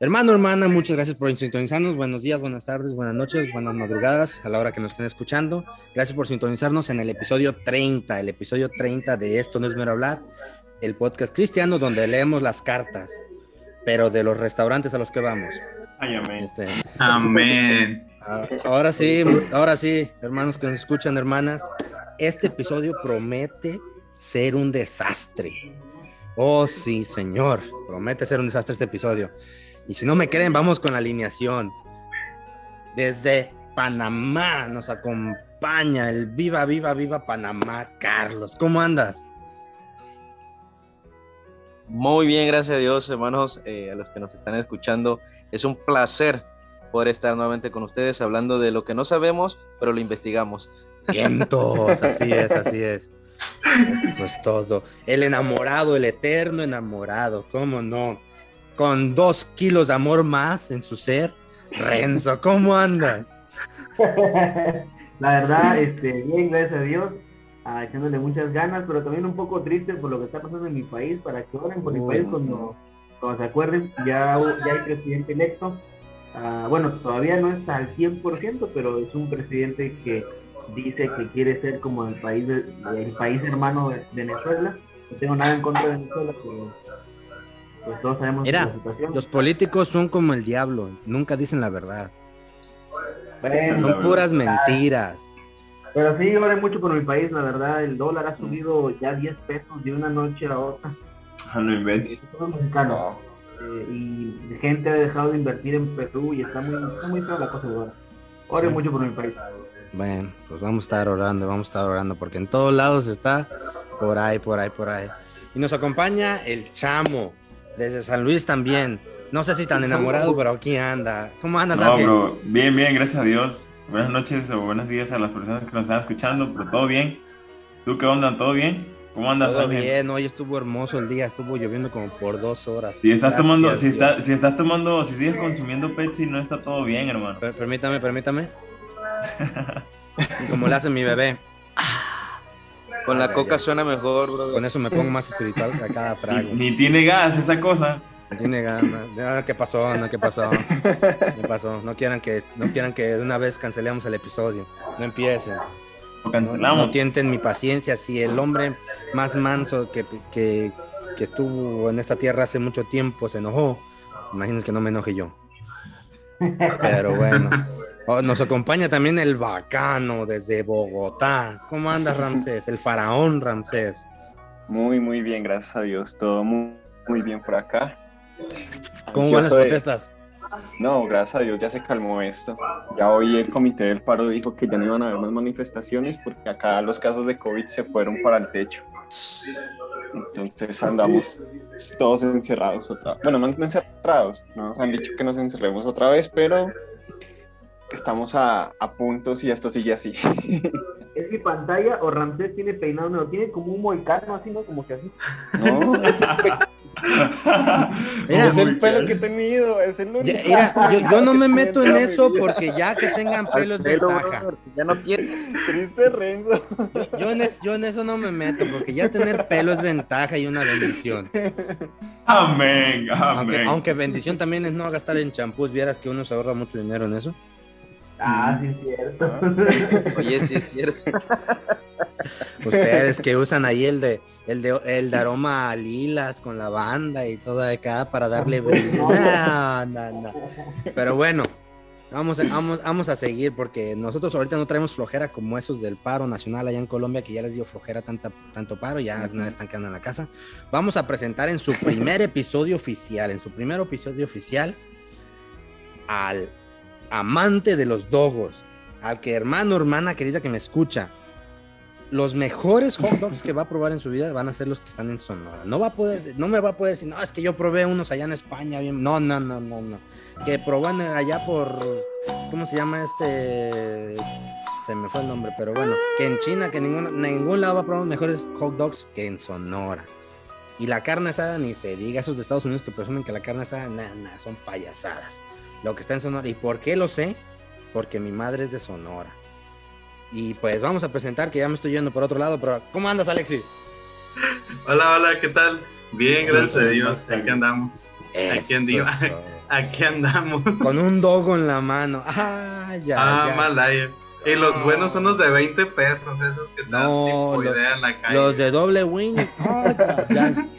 Hermano, hermana, muchas gracias por sintonizarnos. Buenos días, buenas tardes, buenas noches, buenas madrugadas a la hora que nos estén escuchando. Gracias por sintonizarnos en el episodio 30, el episodio 30 de Esto no es mero hablar, el podcast cristiano donde leemos las cartas, pero de los restaurantes a los que vamos. Ay, amén. Este, Amén. Ah, Ahora sí, ahora sí, hermanos que nos escuchan, hermanas, este episodio promete ser un desastre. Oh, sí, señor, promete ser un desastre este episodio. Y si no me creen, vamos con la alineación. Desde Panamá nos acompaña el Viva, Viva, Viva Panamá, Carlos. ¿Cómo andas? Muy bien, gracias a Dios, hermanos, eh, a los que nos están escuchando. Es un placer poder estar nuevamente con ustedes hablando de lo que no sabemos, pero lo investigamos. Vientos, así es, así es. Eso es todo. El enamorado, el eterno enamorado, ¿cómo no? Con dos kilos de amor más en su ser. Renzo, ¿cómo andas? La verdad, este, bien, gracias a Dios, ah, echándole muchas ganas, pero también un poco triste por lo que está pasando en mi país, para que oren por mi país cuando, cuando se acuerden, ya, ya hay presidente electo. Ah, bueno, todavía no está al 100%, pero es un presidente que dice que quiere ser como el país, el país hermano de Venezuela. No tengo nada en contra de Venezuela, pero pues todos sabemos Mira, la situación. Los políticos son como el diablo, nunca dicen la verdad. Bueno, Son puras mentiras. Pero sí, oren mucho por mi país, la verdad, el dólar ha subido ya 10 pesos de una noche a otra. Ah, no inventes. Mexicanos. Eh, y gente ha dejado de invertir en Perú y está muy, está muy fea la cosa de ahora. Oren Sí. mucho por mi país. Bueno, pues vamos a estar orando, vamos a estar orando, porque en todos lados está por ahí, por ahí, por ahí. Y nos acompaña el chamo, desde San Luis también. No sé si tan enamorado, pero aquí anda. ¿Cómo andas, No, bro, bien, bien, gracias a Dios. Buenas noches o buenos días a las personas que nos están escuchando, pero todo bien. ¿Tú qué onda? ¿Todo bien? ¿Cómo andas? Todo Ángel? bien, hoy estuvo hermoso el día, estuvo lloviendo como por dos horas. Si estás Gracias, tomando, si, está- si estás tomando, si sigues consumiendo Pepsi, no está todo bien, hermano. Per- permítame, permítame. Como le hace mi bebé. Con Ah, la ya, coca ya. suena mejor, brother. Con eso me pongo más espiritual a cada Ni, trago. ni tiene gas esa cosa. Tiene ganas. Ah, ¿Qué pasó? No, ¿qué pasó? ¿Qué pasó? No quieran que, no quieran que de una vez cancelemos el episodio. No empiecen. Lo No, cancelamos. no tienten mi paciencia. Si el hombre más manso que, que, que estuvo en esta tierra hace mucho tiempo se enojó, imagínense que no me enoje yo. Pero bueno. Oh, nos acompaña también el bacano desde Bogotá. ¿Cómo andas, Ramsés? El faraón Ramsés. Muy, muy bien, gracias a Dios. Todo muy, muy bien por acá. ¿Cómo van las de- protestas? No, gracias a Dios ya se calmó esto. Ya hoy el comité del paro dijo que ya no iban a haber más manifestaciones porque acá los casos de COVID se fueron para el techo. Entonces andamos todos encerrados otra vez. Bueno, no encerrados, nos han dicho que nos encerremos otra vez, pero estamos a, a puntos y esto sigue así. ¿Es mi pantalla o Ramsés tiene peinado? No, tiene como un moicano así, ¿no? Como que así. No, Mira, es el pelo que he tenido, es el único. Ya, mira, yo, yo no me meto en eso porque ya que tengan pelo es Pero, ventaja. brother, si ya no tienes. Triste Renzo. Yo en, es- yo en eso no me meto porque ya tener pelo es ventaja y una bendición. Amén, Aunque, amén. aunque bendición también es no gastar en champús. Vieras que uno se ahorra mucho dinero en eso. Ah, sí, es cierto. Oye, sí es cierto. Ustedes que usan ahí el de el de el de aroma a lilas con lavanda y todo de acá para darle brillo. No, no, no. Pero bueno, vamos a, vamos, vamos a seguir porque nosotros ahorita no traemos flojera como esos del paro nacional allá en Colombia que ya les dio flojera tanta, tanto paro, ya nada están quedando en la casa. Vamos a presentar en su primer episodio oficial, en su primer episodio oficial, al amante de los dogos, al que hermano, hermana querida que me escucha, los mejores hot dogs que va a probar en su vida van a ser los que están en Sonora. No va a poder, no me va a poder decir, no, es que yo probé unos allá en España. No, no, no, no, no. Que proban allá por ¿cómo se llama este? Se me fue el nombre, pero bueno, que en China, que ningún, ningún lado va a probar mejores hot dogs que en Sonora. Y la carne asada, ni se diga, esos de Estados Unidos que presumen que la carne asada, nada, nada, son payasadas. Lo que está en Sonora. ¿Y por qué lo sé? Porque mi madre es de Sonora. Y pues vamos a presentar, que ya me estoy yendo por otro lado, pero ¿cómo andas, Alexis? Hola, hola, ¿qué tal? Bien, gracias a ¿cómo Dios. Aquí andamos. Aquí, Eso todo. aquí andamos. Con un dogo en la mano. Ah, ya, ah, ya. Malaya. Y los buenos son los de 20 pesos, esos que No, tipo lo- idea en la calle. Los de doble wing. Ah, ya, ya.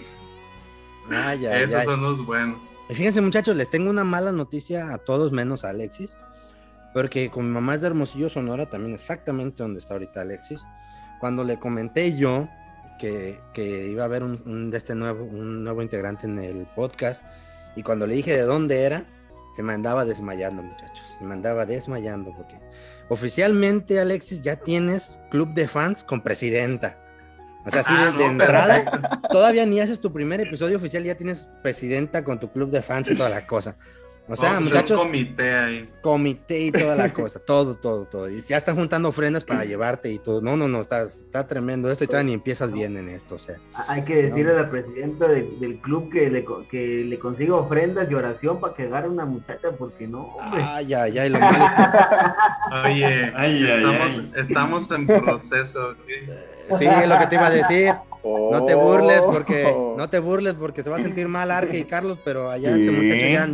Ah, ya, esos ya. son los buenos. Y Fíjense, muchachos, les tengo una mala noticia a todos menos a Alexis. Porque con mi mamá es de Hermosillo, Sonora, también exactamente donde está ahorita Alexis. Cuando le comenté yo que, que iba a haber un, de este nuevo, un nuevo integrante en el podcast, y cuando le dije de dónde era, se me andaba desmayando, muchachos. Se me andaba desmayando porque oficialmente, Alexis, ya tienes club de fans con presidenta. O sea, así Ah, de, no, de pero- entrada, todavía ni haces tu primer episodio oficial, ya tienes presidenta con tu club de fans y toda la cosa. O sea, Vamos a hacer muchachos, un comité ahí. comité y toda la cosa, todo, todo, todo. Y ya están juntando ofrendas para llevarte y todo. No, no, no, está, está tremendo esto y todavía ni empiezas bien en esto, o sea. Hay que decirle a la presidenta de- del club que le, co- que le consiga ofrendas y oración para que agarre una muchacha, porque no, hombre. Ay, ay, ay, lo malo es que- Oye, Ay, ay, estamos, ay. estamos en proceso. Sí, lo que te iba a decir. No te burles porque Oh. no te burles porque se va a sentir mal Arge y Carlos, pero allá este Sí. muchacho ya,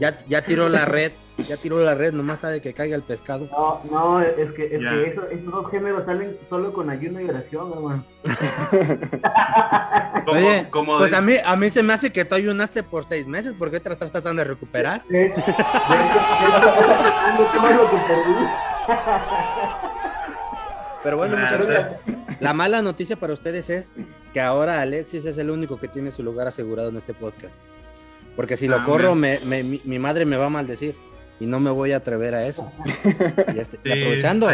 ya, ya tiró la red, ya tiró la red, nomás está de que caiga el pescado. No, no, es que, es Ya. que eso- esos dos géneros salen solo con ayuno y oración, hermano. Oye, como Pues de- a mí, a mí se me hace que tú ayunaste por seis meses, porque te estás tratando de recuperar. Pero bueno, Nah, muchachos, la mala noticia para ustedes es que ahora Alexis es el único que tiene su lugar asegurado en este podcast. Porque si lo Ah, corro, me, me- mi, mi madre me va a maldecir y no me voy a atrever a eso. Y, este- y aprovechando,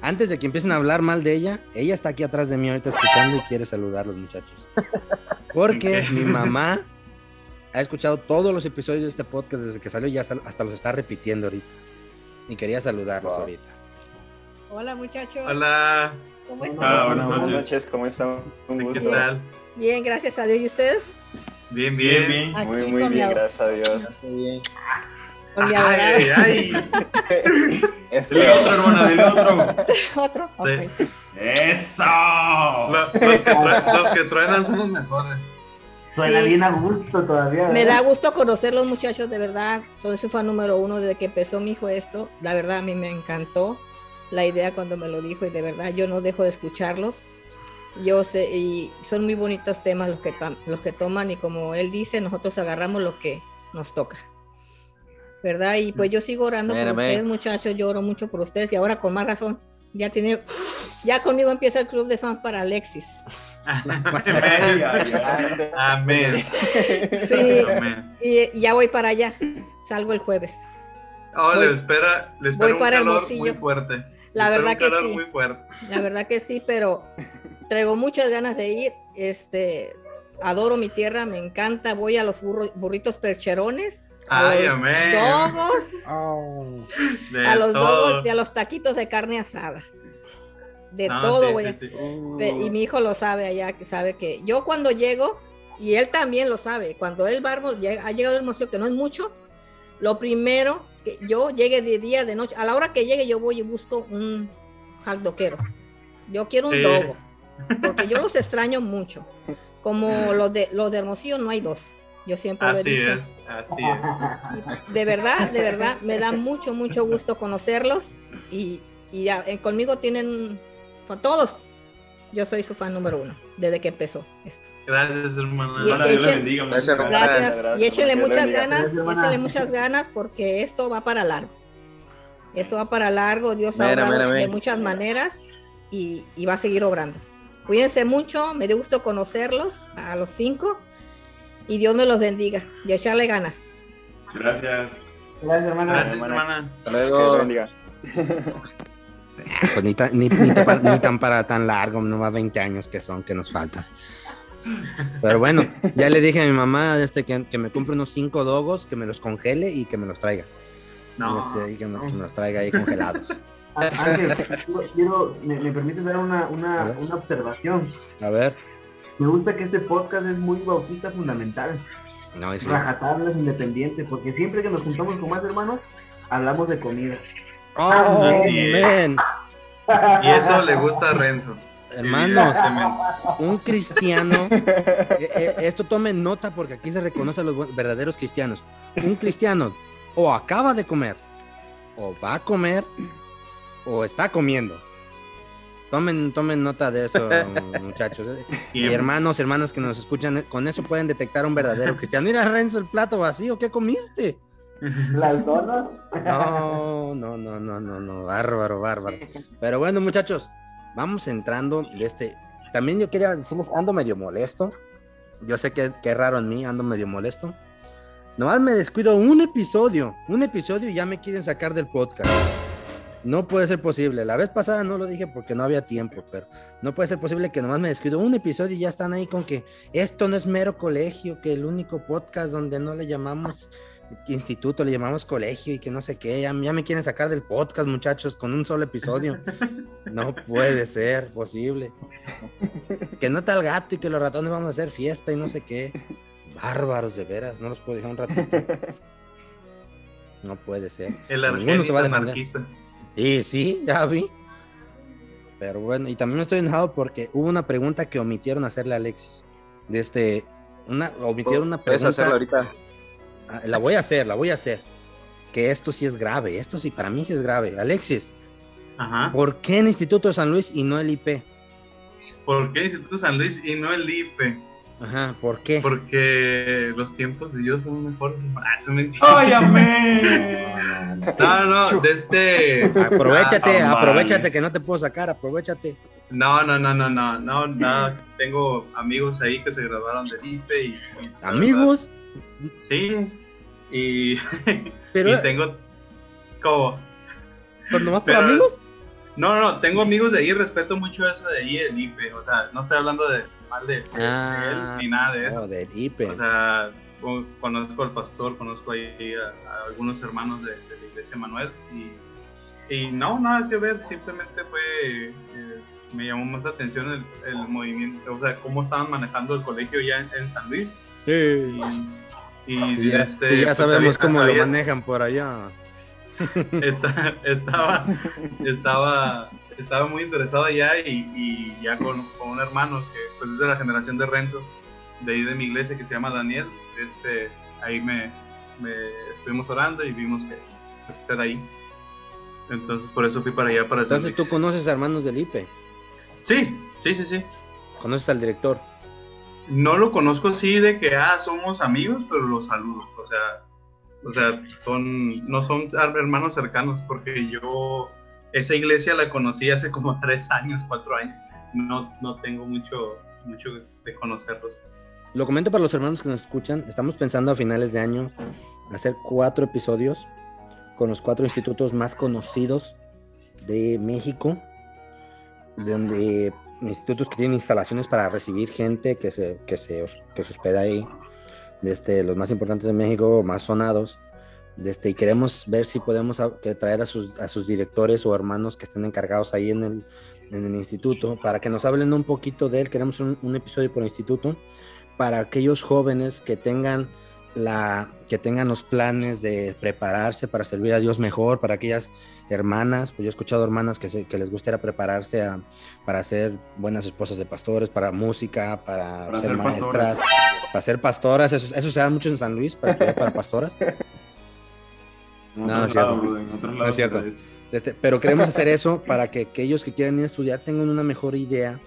antes de que empiecen a hablar mal de ella, ella está aquí atrás de mí ahorita escuchando y quiere saludarlos, muchachos. Porque mi mamá ha escuchado todos los episodios de este podcast desde que salió y hasta, hasta los está repitiendo ahorita. Y quería saludarlos Wow. ahorita. Hola muchachos, Hola, ¿cómo están? Ah, buenas Buenas noches. noches, ¿cómo están? Un ¿qué tal? Bien, gracias a Dios. ¿Y ustedes? Bien, Bien, bien. bien. Aquí Muy, muy bien, gracias a Dios. Bien. con mi Ay, ay, ay. Dile otro, hermana, dile otro. Otro. ok. Sí. ¡Eso! Lo- los, que true- los que truenan son los mejores. Suena Sí. bien a gusto todavía. Me da gusto conocerlos muchachos, de verdad. Soy su fan número uno desde que empezó mi hijo esto. La verdad a mí me encantó la idea cuando me lo dijo y de verdad yo no dejo de escucharlos. Yo sé, y son muy bonitos temas los que, los que toman y como él dice, nosotros agarramos lo que nos toca. ¿Verdad? Y pues yo sigo orando Amén, por ustedes muchachos, yo oro mucho por ustedes y ahora con más razón. Ya tiene, ya conmigo empieza el club de fan para Alexis. Amén. Sí, Amén. y, ya voy para allá. Salgo el jueves. Oh, Voy- le espera, le voy espera un para calor muy fuerte. La verdad que sí. muy fuerte. La verdad que sí, pero traigo muchas ganas de ir. Este, adoro mi tierra, me encanta. Voy a los burro- burritos percherones, a Ay, los amén. dogos, De a los todo. dogos y a los taquitos de carne asada. De No, todo sí, voy sí, a- sí. Pe- Y mi hijo lo sabe allá, que sabe que yo cuando llego, y él también lo sabe, cuando él a llega- ha llegado a Hermosillo, que no es mucho, lo primero que yo llegue de día, de noche, a la hora que llegue yo voy y busco un hagdoquero. Yo quiero un Sí. dogo, porque yo los extraño mucho. Como los de, los de Hermosillo no hay dos. Yo siempre lo he Así dicho. es, así es. De verdad, de verdad, me da mucho, mucho gusto conocerlos y, y ya, eh, conmigo tienen con todos. Yo soy su fan número uno desde que empezó esto. Gracias, hermana. Y- le bendiga. muchas Gracias, gracias. Gracias, gracias, y échele Dios le muchas ganas, Gracias, muchas ganas porque esto va para largo. Esto va para largo, Dios ha obrado amén, amén. de muchas maneras y, y va a seguir obrando. Cuídense mucho, me dio gusto conocerlos a los cinco y Dios me los bendiga y echarle ganas. Gracias. Gracias, hermana. Gracias, hermana. hermana. Hasta luego. bendiga. Pues ni, tan- ni, ni tan pa- ni tan para tan largo, nomás 20 años que son, que nos faltan. Pero bueno, ya le dije a mi mamá este, que, que me compre unos 5 dogos, que me los congele y que me los traiga. No. Este, y que, nos, que nos traiga ahí congelados. Ah, Ángel, quiero- me, me permite dar una, una, una observación. A ver. Me gusta que este podcast es muy bautista fundamental, No, sí. rajatablas independiente, porque siempre que nos juntamos con más hermanos, hablamos de comida. Oh, Así es. man. Y eso le gusta a Renzo. Hermanos, un cristiano, eh, eh, esto tomen nota porque aquí se reconoce a los verdaderos cristianos. Un cristiano o acaba de comer, o va a comer, o está comiendo. Tomen, tomen nota de eso, muchachos. Y hermanos, hermanas que nos escuchan, con eso pueden detectar a un verdadero cristiano. Mira, Renzo, el plato vacío, ¿qué comiste? Las donas. No, no, no, no, no, no, bárbaro, bárbaro. Pero bueno, muchachos, vamos entrando de este. También yo quería decirles, ando medio molesto. Yo sé que, que es raro en mí, ando medio molesto. Nomás me descuido un episodio, un episodio y ya me quieren sacar del podcast. No puede ser posible. La vez pasada no lo dije porque no había tiempo, pero no puede ser posible que nomás me descuido un episodio y ya están ahí con que esto no es mero colegio, que el único podcast donde no le llamamos instituto, le llamamos colegio y que no sé qué. Ya, ya me quieren sacar del podcast, muchachos, con un solo episodio. No puede ser posible. Que no está el gato y que los ratones vamos a hacer fiesta y no sé qué. Bárbaros, de veras, no los puedo dejar un ratito. No puede ser. El Ninguno se va a defender. anarquista. Y sí, ya vi. Pero bueno, y también estoy enojado porque hubo una pregunta que omitieron hacerle a Alexis. De este, una, omitieron una Puedes pregunta. hacerlo ahorita. Ah, La voy a hacer, la voy a hacer. Que esto sí es grave, esto sí, para mí sí es grave. Alexis, Ajá. ¿por qué en Instituto de San Luis y no el IP? ¿Por qué Instituto San Luis y no el IFE? Ajá, ¿por qué? Porque los tiempos de Dios son mejores. Ah, eso es mentira. ¡Ay, amén! No, no, de este. Aprovechate, Ah, aprovechate vale. que no te puedo sacar, aprovechate. No, no, no, no, no, no, nada. Tengo amigos ahí que se graduaron del IFE y. Amigos, verdad, Sí. Y, pero y tengo. ¿Cómo? pues nomás por pero- amigos. No, no, no, tengo amigos de ahí, respeto mucho eso de ahí, el IFE. O sea, no estoy hablando de mal de, de Ah, él ni nada de eso. No, del IP. O sea, co- conozco al pastor, conozco ahí a, a algunos hermanos de, de la iglesia Manuel y, y no, nada que ver, simplemente fue, eh, me llamó más la atención el, el movimiento, o sea, cómo estaban manejando el colegio ya en, en San Luis y, y Sí, ya, este, sí, ya pues, sabemos había- cómo lo manejan por allá. esta- estaba, estaba, estaba muy interesado allá y, y ya con, con un hermano que pues es de la generación de Renzo, de ahí de mi iglesia que se llama Daniel, este, ahí me, me estuvimos orando y vimos que pues, estar ahí. Entonces por eso fui para allá para San Entonces tú conoces a hermanos del IP, Sí, sí, sí, sí. conoces al director. No lo conozco así de que ah, somos amigos, pero los saludo. O sea, o sea, son, no son hermanos cercanos, porque yo esa iglesia la conocí hace como tres años, cuatro años. No, no tengo mucho, mucho de conocerlos. Lo comento para los hermanos que nos escuchan. Estamos pensando a finales de año hacer cuatro episodios con los cuatro institutos más conocidos de México, donde institutos que tienen instalaciones para recibir gente que se, que se, que se hospeda ahí, desde los más importantes de México, más sonados. Desde, y queremos ver si podemos a- que traer a sus, a sus directores o hermanos que estén encargados ahí en el, en el instituto para que nos hablen un poquito de él. Queremos un, un episodio por instituto para aquellos jóvenes que tengan la que tengan los planes de prepararse para servir a Dios mejor, para aquellas hermanas, pues yo he escuchado hermanas que, se- que les gustaría prepararse a- para ser buenas esposas de pastores, para música, para, Para ser, ser maestras, para ser pastoras, eso, eso se da mucho en San Luis, para estudiar para pastoras. En No, otros es cierto. lados, en otros lados es cierto. está eso. Este, pero queremos hacer eso para que aquellos que quieran ir a estudiar tengan una mejor idea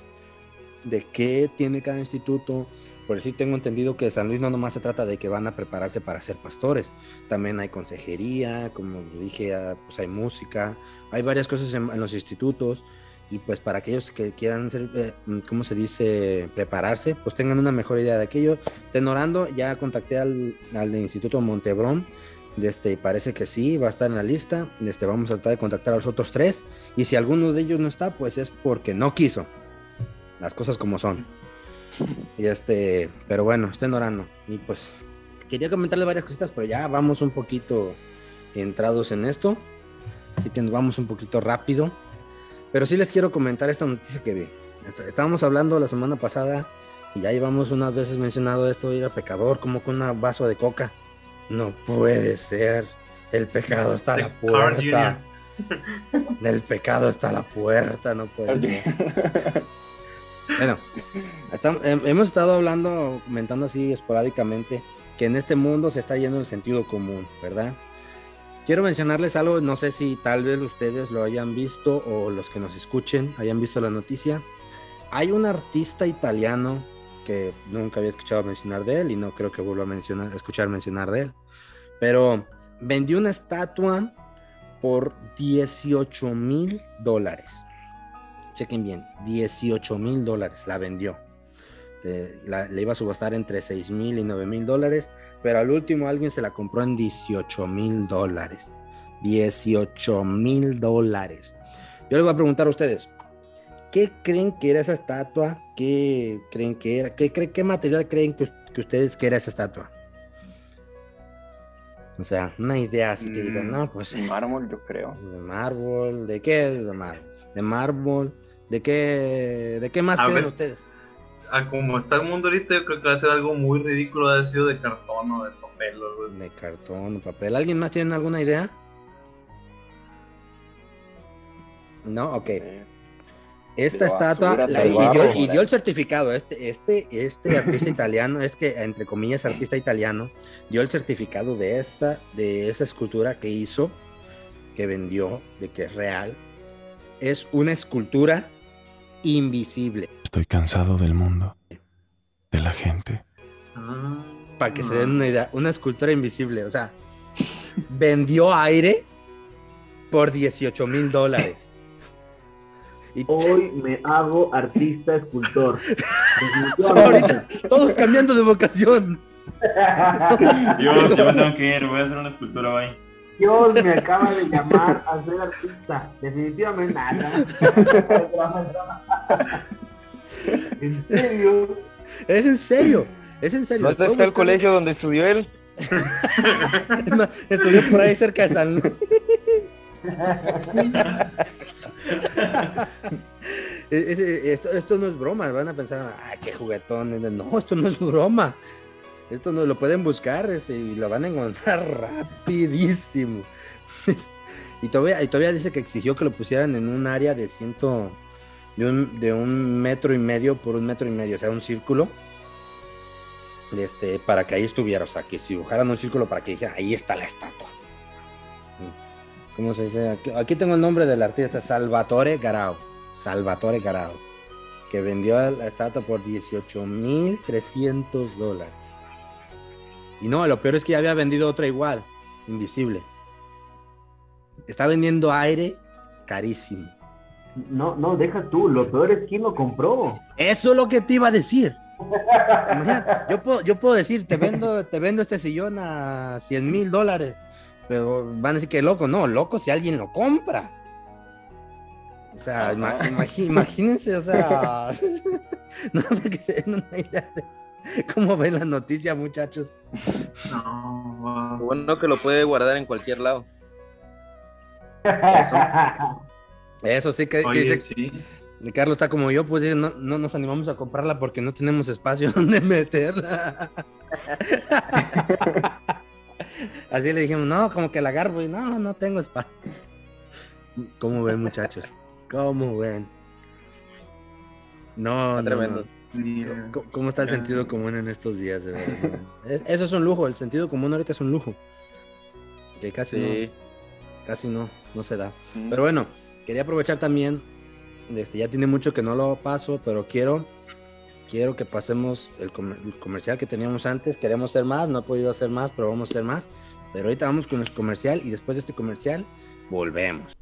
de qué tiene cada instituto. Por sí tengo entendido que San Luis no nomás se trata de que van a prepararse para ser pastores, también hay consejería, como dije, ah, pues hay música, hay varias cosas en, en los institutos y pues para aquellos que quieran ser, eh, ¿cómo se dice? Prepararse, pues tengan una mejor idea de aquello. Estén orando, ya contacté al, al Instituto Montebrón, este, parece que sí, va a estar en la lista. Este, vamos a tratar de contactar a los otros tres. Y si alguno de ellos no está, pues es porque no quiso. Las cosas como son. Y este, pero bueno, estén orando. Y pues quería comentarles varias cositas, pero ya vamos un poquito entrados en esto, así que nos vamos un poquito rápido. Pero sí les quiero comentar esta noticia que vi. Est- Estábamos hablando la semana pasada y ya llevamos unas veces mencionado esto ir a pecador como con un vaso de coca. No puede ser. El pecado está a la puerta. El pecado está a la puerta, no puede ser. Bueno, hemos estado hablando, comentando así esporádicamente, que en este mundo se está yendo el sentido común, ¿verdad? Quiero mencionarles algo, no sé si tal vez ustedes lo hayan visto o los que nos escuchen hayan visto la noticia. Hay un artista italiano que nunca había escuchado mencionar de él y no creo que vuelva a escuchar mencionar de él, pero vendió una estatua por 18 mil dólares. Chequen bien, 18 mil dólares la vendió. Eh, la- le iba a subastar entre 6 mil y 9 mil dólares, pero al último alguien se la compró en 18 mil dólares. 18 mil dólares. Yo les voy a preguntar a ustedes, ¿qué creen que era esa estatua? ¿Qué creen que era? ¿Qué, creen, qué material creen que, que ustedes que era esa estatua? O sea, una idea así que digan, Mm, no, pues eh, Mármol, yo creo. de mármol, ¿de qué? De mármol, de mármol, ¿de qué? ¿De qué más A creen ver. ustedes? A como está el mundo ahorita, yo creo que va a ser algo muy ridículo. Ha sido de cartón o de papel. o. De cartón, papel. ¿Alguien más tiene alguna idea? No, ok. Eh, Esta estatua la- y, dio, y dio el certificado. Este, este, este artista italiano, es que entre comillas artista italiano, dio el certificado de esa, de esa escultura que hizo, que vendió, de que es real. Es una escultura invisible. Estoy cansado del mundo, de la gente. Ah. Para que se den una idea, una escultura invisible. O sea, vendió aire por 18 mil dólares. Y Hoy me hago artista escultor. Ahorita todos cambiando de vocación. Dios, yo me tengo que ir, voy a hacer una escultura hoy. Dios me acaba de llamar a ser artista. Definitivamente nada. ¿En serio? Es en serio. Es en serio. ¿Dónde está el colegio donde estudió él? No, Estudió por ahí cerca de San Luis. Es- es- esto, esto no es broma, van a pensar, ah, qué juguetón. No, esto no es broma. Esto no lo pueden buscar este, y lo van a encontrar rapidísimo. Y todavía, dice que exigió que lo pusieran en un área de ciento, de un, de un metro y medio por un metro y medio, o sea, un círculo. Este, para que ahí estuviera, o sea, que si dibujaran un círculo para que dijera, ahí está la estatua. ¿Cómo se dice? Aquí, aquí tengo el nombre del artista, Salvatore Garau. Salvatore Garau. Que vendió la estatua por 18.300 dólares. Y no, lo peor es que ya había vendido otra igual, invisible. Está vendiendo aire carísimo. No, no, deja tú. Lo peor es quién lo compró. Eso es lo que te iba a decir. Imagínate, yo puedo, yo puedo decir, te vendo, te vendo este sillón a 100 mil dólares. Pero van a decir que loco, no, loco si alguien lo compra. O sea, ima- imagi- imagínense, o sea, no, que se den una idea de cómo ven la noticia, muchachos. No, Bueno, que lo puede guardar en cualquier lado. Eso. Eso sí que, que Oye, dice, sí. Carlos está como yo, pues no, no nos animamos a comprarla porque no tenemos espacio donde meterla. Así le dijimos, no, como que la agarro y no, no tengo espacio. ¿Cómo ven, muchachos? ¿Cómo ven? No, Está no, tremendo. no. ¿Cómo, cómo está el sentido común en estos días? de verdad? Es- eso es un lujo, el sentido común ahorita es un lujo. Que casi Sí. no, casi no, no se da. Mm. Pero bueno, quería aprovechar también, este, ya tiene mucho que no lo paso, pero quiero, quiero que pasemos el, comer- el comercial que teníamos antes. Queremos hacer más, no he podido hacer más, pero vamos a hacer más. Pero ahorita vamos con nuestro comercial y después de este comercial volvemos.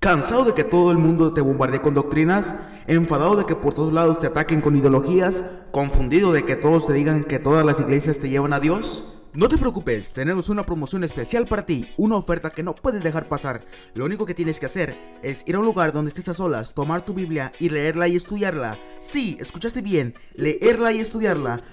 ¿Cansado de que todo el mundo te bombardee con doctrinas? ¿Enfadado de que por todos lados te ataquen con ideologías? ¿Confundido de que todos te digan que todas las iglesias te llevan a Dios? No te preocupes, tenemos una promoción especial para ti, una oferta que no puedes dejar pasar. Lo único que tienes que hacer es ir a un lugar donde estés a solas, tomar tu Biblia y leerla y estudiarla. Sí, escuchaste bien, leerla y estudiarla.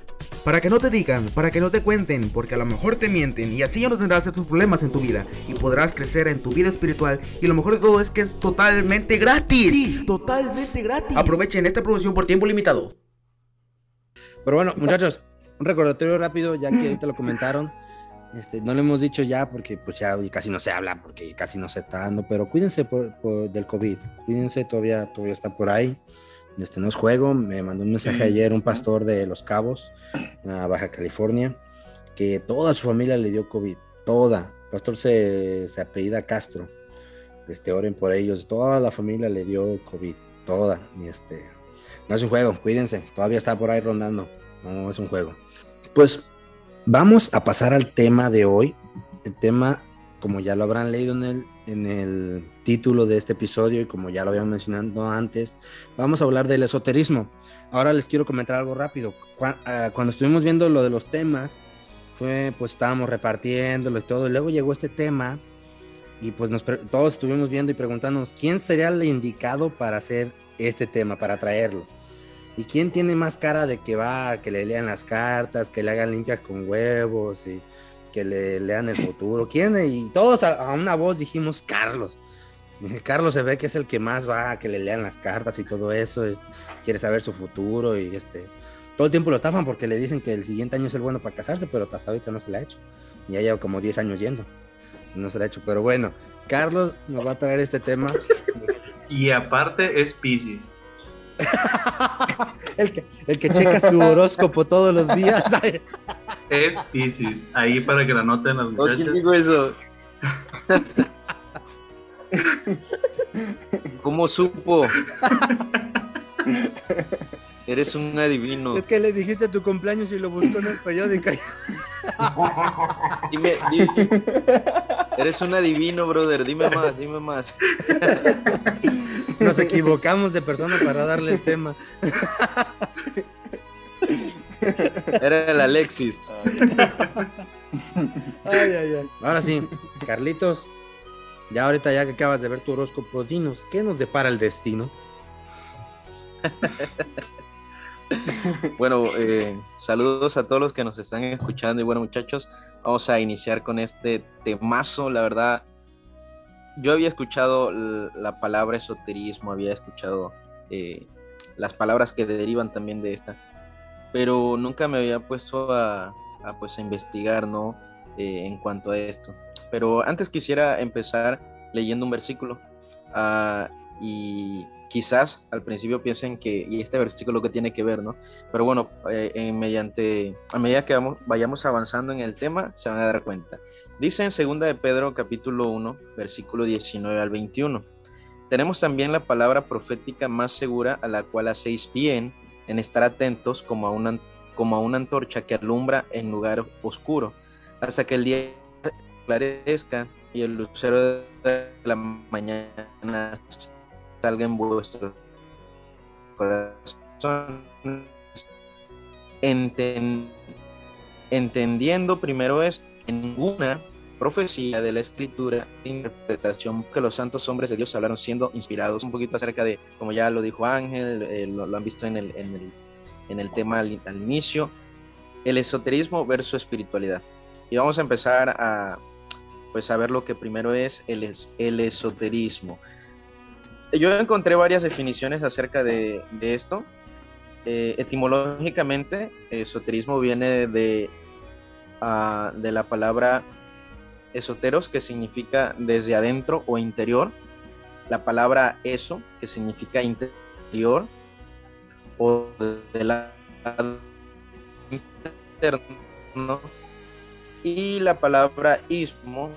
Para que no te digan, para que no te cuenten, porque a lo mejor te mienten y así ya no tendrás estos problemas en tu vida y podrás crecer en tu vida espiritual y lo mejor de todo es que es totalmente gratis. Sí, totalmente gratis. Aprovechen esta promoción por tiempo limitado. Pero bueno, muchachos, un recordatorio rápido, ya que ahorita lo comentaron. Este, no lo hemos dicho ya porque pues ya casi no se habla, porque casi no se está dando, pero cuídense por- por- del COVID, cuídense, todavía, todavía está por ahí. Este, no es juego, me mandó un mensaje ayer un pastor de Los Cabos, a Baja California, que toda su familia le dio COVID, toda. El pastor se, se apellida Castro, este, oren por ellos, toda la familia le dio COVID, toda. Y este, no es un juego, cuídense, todavía está por ahí rondando, no es un juego. Pues vamos a pasar al tema de hoy. El tema, como ya lo habrán leído en el, en el título de este episodio y como ya lo habíamos mencionado antes, vamos a hablar del esoterismo. Ahora les quiero comentar algo rápido. Ah, Cuando estuvimos viendo lo de los temas, fue pues estábamos repartiéndolo y todo, y luego llegó este tema y pues todos estuvimos viendo y preguntándonos quién sería el indicado para hacer este tema, para traerlo. ¿Y quién tiene más cara de que va que le lean las cartas, que le hagan limpias con huevos y que le lean el futuro? ¿Quién? Y todos a, a una voz dijimos Carlos. Carlos se ve que es el que más va que le lean las cartas y todo eso, es- quiere saber su futuro y este todo el tiempo lo estafan porque le dicen que el siguiente año es el bueno para casarse, pero hasta ahorita no se le ha hecho. Ya lleva como 10 años yendo. No se le ha hecho, pero bueno, Carlos nos va a traer este tema. Y aparte es Pisces. El que, el que checa su horóscopo todos los días. Es Pisces. Ahí para que la noten las ¿O muchachas. quién dijo eso? ¿Cómo supo? Eres un adivino. Es que le dijiste tu cumpleaños y lo buscó en el periódico. Dime, di- Eres un adivino, brother. Dime más, dime más. Nos equivocamos de persona para darle el tema. Era el Alexis. Ay, ay, ay. Ahora sí, Carlitos, ya ahorita ya que acabas de ver tu horóscopo, dinos, ¿qué nos depara el destino? Bueno, eh, saludos a todos los que nos están escuchando y bueno muchachos, vamos a iniciar con este temazo, la verdad, yo había escuchado la palabra esoterismo, había escuchado eh, las palabras que derivan también de esta, pero nunca me había puesto a, a, pues a investigar, ¿no? Eh, en cuanto a esto. Pero antes quisiera empezar leyendo un versículo ah, y quizás al principio piensen que, y este versículo que tiene que ver, ¿no? Pero bueno, eh, en mediante, a medida que vamos, vayamos avanzando en el tema, se van a dar cuenta. Dice en 2 de Pedro capítulo 1, versículo 19 al 21. Tenemos también la palabra profética más segura a la cual hacéis bien en estar atentos como a una, como a una antorcha que alumbra en lugar oscuro, hasta que el día clarezca y el lucero de la mañana salga en vuestro corazón. Enten- entendiendo primero es en ninguna profecía de la escritura interpretación que los santos hombres de Dios hablaron siendo inspirados. Un poquito acerca de como ya lo dijo Ángel eh, lo, lo han visto en el, en el, en el tema al, al inicio el esoterismo versus espiritualidad. Y vamos a empezar a pues a ver lo que primero es el, es- el esoterismo yo encontré varias definiciones acerca de, esto eh, etimológicamente, esoterismo viene de, ah, de la palabra esoteros, que significa desde adentro o interior. La palabra eso, que significa interior, o de la interno. Y la palabra ismo,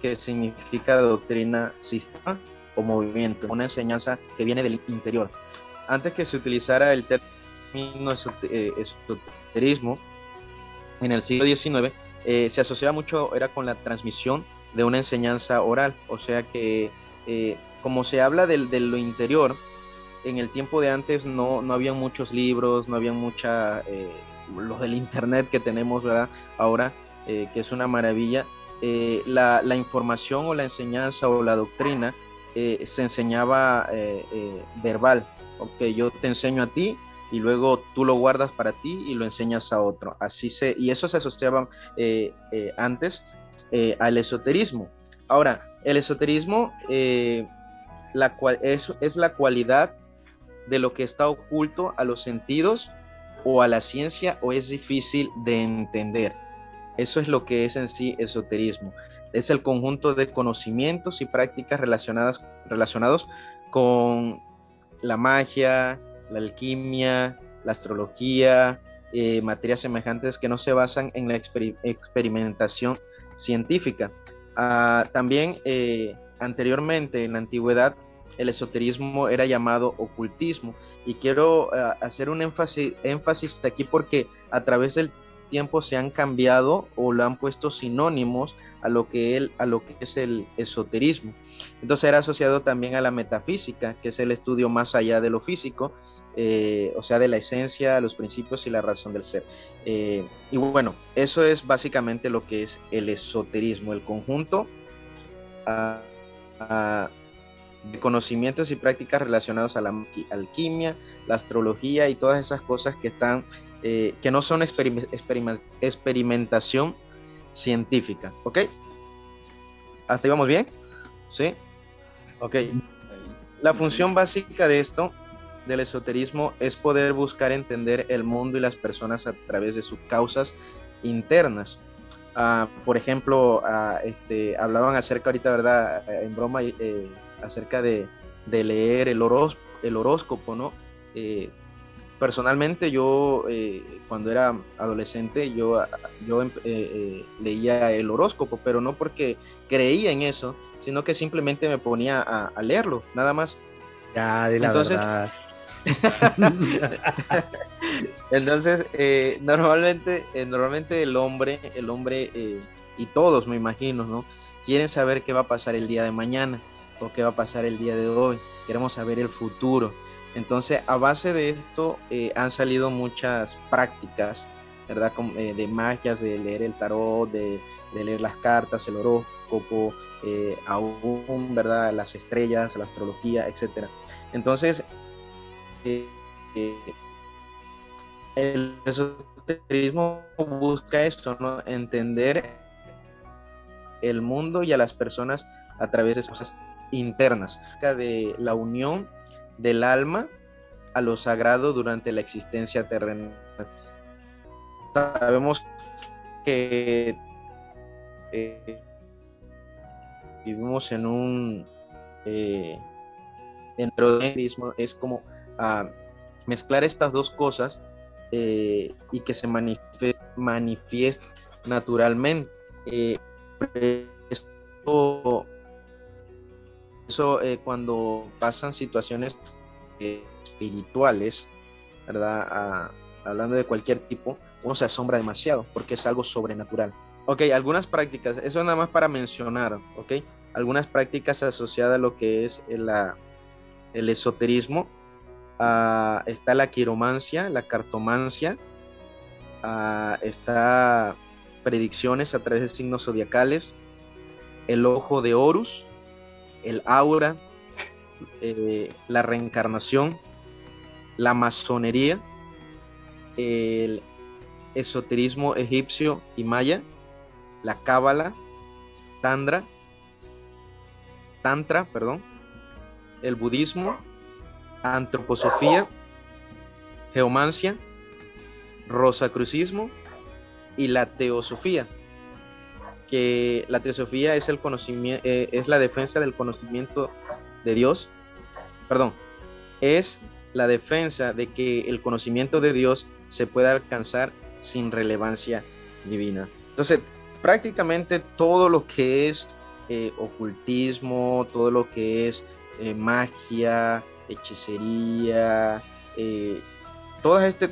que significa doctrina, sistema o movimiento, una enseñanza que viene del interior. Antes que se utilizara el término eh, esoterismo en el siglo XIX, eh, se asociaba mucho, era con la transmisión de una enseñanza oral, o sea que eh, como se habla del- de lo interior, en el tiempo de antes no, no había muchos libros, no había mucha, eh, del internet que tenemos ¿verdad? ahora, eh, que es una maravilla, eh, la, la información o la enseñanza o la doctrina eh, se enseñaba eh, eh, verbal, ok, yo te enseño a ti y luego tú lo guardas para ti y lo enseñas a otro. Así se, y eso se asociaba antes al esoterismo. Ahora, el esoterismo la cual, es, es la cualidad de lo que está oculto a los sentidos o a la ciencia o es difícil de entender. Eso es lo que es en sí esoterismo. Es el conjunto de conocimientos y prácticas relacionadas, relacionados con la magia, la alquimia, la astrología, eh, materias semejantes que no se basan en la experimentación científica. Ah, también eh, anteriormente en la antigüedad el esoterismo era llamado ocultismo y quiero ah, hacer un énfasis, énfasis aquí porque a través del tiempo se han cambiado o lo han puesto sinónimos a lo que, él, a lo que es el esoterismo. Entonces era asociado también a la metafísica, que es el estudio más allá de lo físico, eh, o sea, de la esencia, los principios y la razón del ser. Eh, y bueno, eso es básicamente lo que es el esoterismo, el conjunto de conocimientos y prácticas relacionados a la alquimia, la astrología y todas esas cosas que están eh, que no son experimentación científica. ¿Ok? ¿Hasta ahí bien? ¿Sí? Ok. La función básica de esto, del esoterismo, es poder buscar entender el mundo y las personas a través de sus causas internas. Ah, por ejemplo, ah, este, hablaban acerca ahorita, ¿verdad? En broma, eh, acerca de, leer el, el horóscopo, ¿no? Eh, personalmente yo eh, cuando era adolescente yo, yo em, eh, eh, leía el horóscopo, pero no porque creía en eso, sino que simplemente me ponía a, leerlo, nada más. Ya, de la Entonces, verdad. Entonces, normalmente, normalmente el hombre, el hombre y todos me imagino, ¿no? Quieren saber qué va a pasar el día de mañana o qué va a pasar el día de hoy. Queremos saber el futuro entonces, a base de esto eh, han salido muchas prácticas, ¿verdad? Eh, de magias, de leer el tarot, de, leer las cartas, el horóscopo, eh, aún, ¿verdad? Las estrellas, la astrología, etc. Entonces, el esoterismo busca esto, ¿no? Entender el mundo y a las personas a través de cosas internas, de la unión del alma a lo sagrado durante la existencia terrenal. Sabemos que eh, vivimos en un eh, es como ah, mezclar estas dos cosas eh, y que se manifieste, naturalmente. Eh, eso eh, cuando pasan situaciones eh, espirituales, ¿verdad? hablando de cualquier tipo, uno se asombra demasiado porque es algo sobrenatural. Ok, algunas prácticas, eso nada más para mencionar, ok, algunas prácticas asociadas a lo que es el, esoterismo. Ah, está la quiromancia, la cartomancia, uh, está predicciones a través de signos zodiacales, el ojo de Horus, el aura, eh, la reencarnación, la masonería, el esoterismo egipcio y maya, la cábala, tantra, tantra, perdón, el budismo, antroposofía, geomancia, rosacrucismo y la teosofía que la teosofía es el conocimiento, eh, es la defensa del conocimiento de Dios, perdón, es la defensa de que el conocimiento de Dios se pueda alcanzar sin relevancia divina. Entonces, prácticamente todo lo que es eh, ocultismo, todo lo que es eh, magia, hechicería, todo este,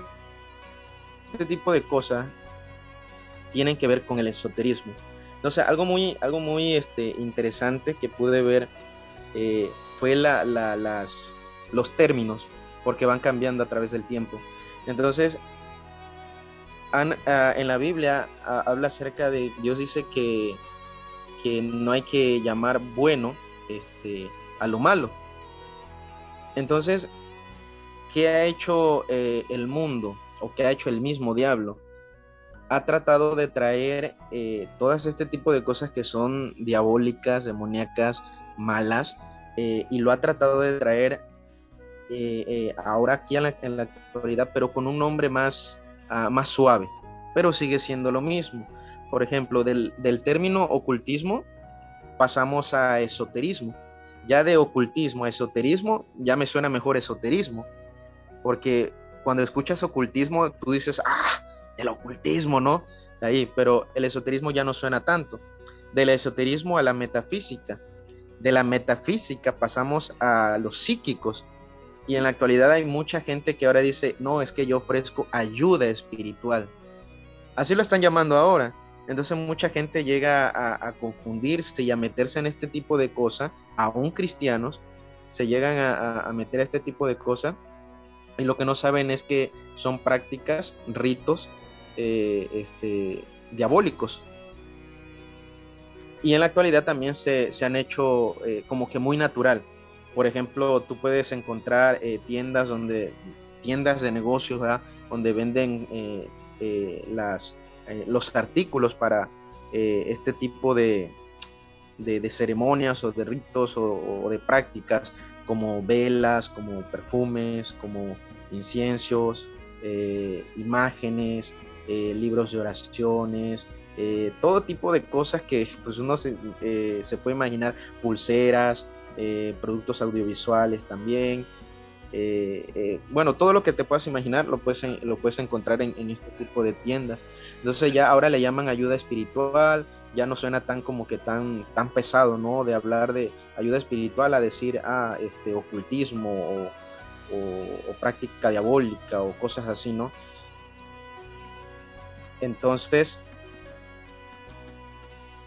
este tipo de cosas tienen que ver con el esoterismo. Entonces, algo muy, algo muy este, interesante que pude ver eh, fue la, las, los términos, porque van cambiando a través del tiempo. Entonces, ah, en la Biblia ah, habla acerca de, Dios dice que, que no hay que llamar bueno este, a lo malo. Entonces, ¿qué ha hecho eh, el mundo o qué ha hecho el mismo diablo? Ha tratado de traer eh, todas este tipo de cosas que son diabólicas, demoníacas, malas, eh, y lo ha tratado de traer ahora aquí en la, actualidad, pero con un nombre más, ah, más suave, pero sigue siendo lo mismo. Por ejemplo, del, del término ocultismo pasamos a esoterismo. Ya de ocultismo a esoterismo, ya me suena mejor esoterismo porque cuando escuchas ocultismo, tú dices, ah, el ocultismo, ¿no? Ahí, pero el esoterismo ya no suena tanto. Del esoterismo a la metafísica. De la metafísica pasamos a los psíquicos. Y en la actualidad hay mucha gente que ahora dice, no, es que yo ofrezco ayuda espiritual. Así lo están llamando ahora. Entonces mucha gente llega a, confundirse y a meterse en este tipo de cosas, aún cristianos, se llegan a, a meter a este tipo de cosas y lo que no saben es que son prácticas, ritos eh, este, diabólicos. Y en la actualidad también se, han hecho eh, como que muy natural. Por ejemplo, tú puedes encontrar eh, tiendas donde tiendas de negocios donde venden las, los artículos para este tipo de, de, ceremonias o de ritos o de prácticas como velas, como perfumes, como inciensos, imágenes, eh, libros de oraciones, eh, todo tipo de cosas que pues, uno se, puede imaginar, pulseras, productos audiovisuales también. bueno, todo lo que te puedas imaginar lo puedes, lo puedes encontrar en, este tipo de tiendas. Entonces ya ahora le llaman ayuda espiritual, ya no suena tan como que tan, tan pesado, ¿no? De hablar de ayuda espiritual a decir, ah, este, ocultismo o, práctica diabólica o cosas así, ¿no? Entonces,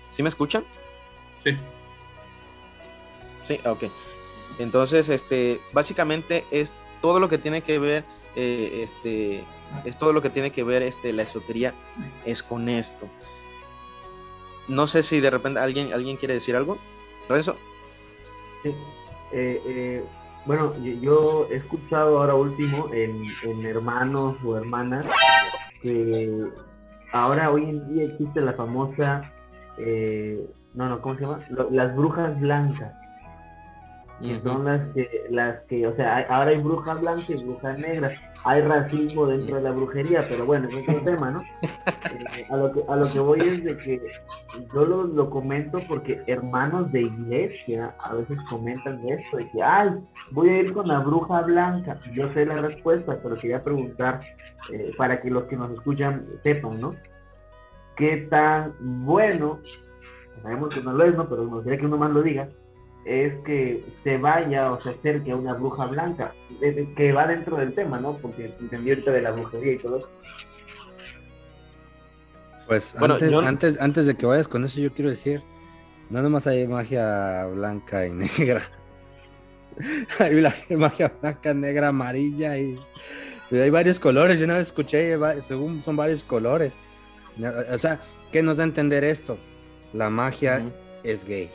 ¿sí me escuchan? Sí. Sí, ok. Entonces, este, básicamente es todo lo que tiene que ver, eh, este, es todo lo que tiene que ver, este, la esotería es con esto. No sé si de repente alguien, alguien quiere decir algo. Renzo. Sí. Eh, eh, bueno, yo, he escuchado ahora último en, hermanos o hermanas que ahora hoy en día existe la famosa, eh, no, no, ¿cómo se llama? las brujas blancas. Y son las que, las que, o sea, ahora hay brujas blancas y brujas negras. Hay racismo dentro de la brujería, pero bueno, es otro tema, ¿no? Eh, a, lo que, a lo que voy es de que yo lo, lo, comento porque hermanos de iglesia a veces comentan esto, de que, ay, voy a ir con la bruja blanca. Yo sé la respuesta, pero quería preguntar eh, para que los que nos escuchan sepan, ¿no? ¿Qué tan bueno, sabemos que no lo es, ¿no? Pero me gustaría que uno más lo diga, es que se vaya o se acerque a una bruja blanca, que va dentro del tema, ¿no? Porque entendí ahorita de la brujería y todo eso. Pues antes, antes, antes de que vayas con eso, yo quiero decir, no nomás hay magia blanca y negra. hay magia blanca, negra, amarilla y, hay varios colores. Yo una vez escuché, según son varios colores. O sea, ¿qué nos da a entender esto? La magia es gay.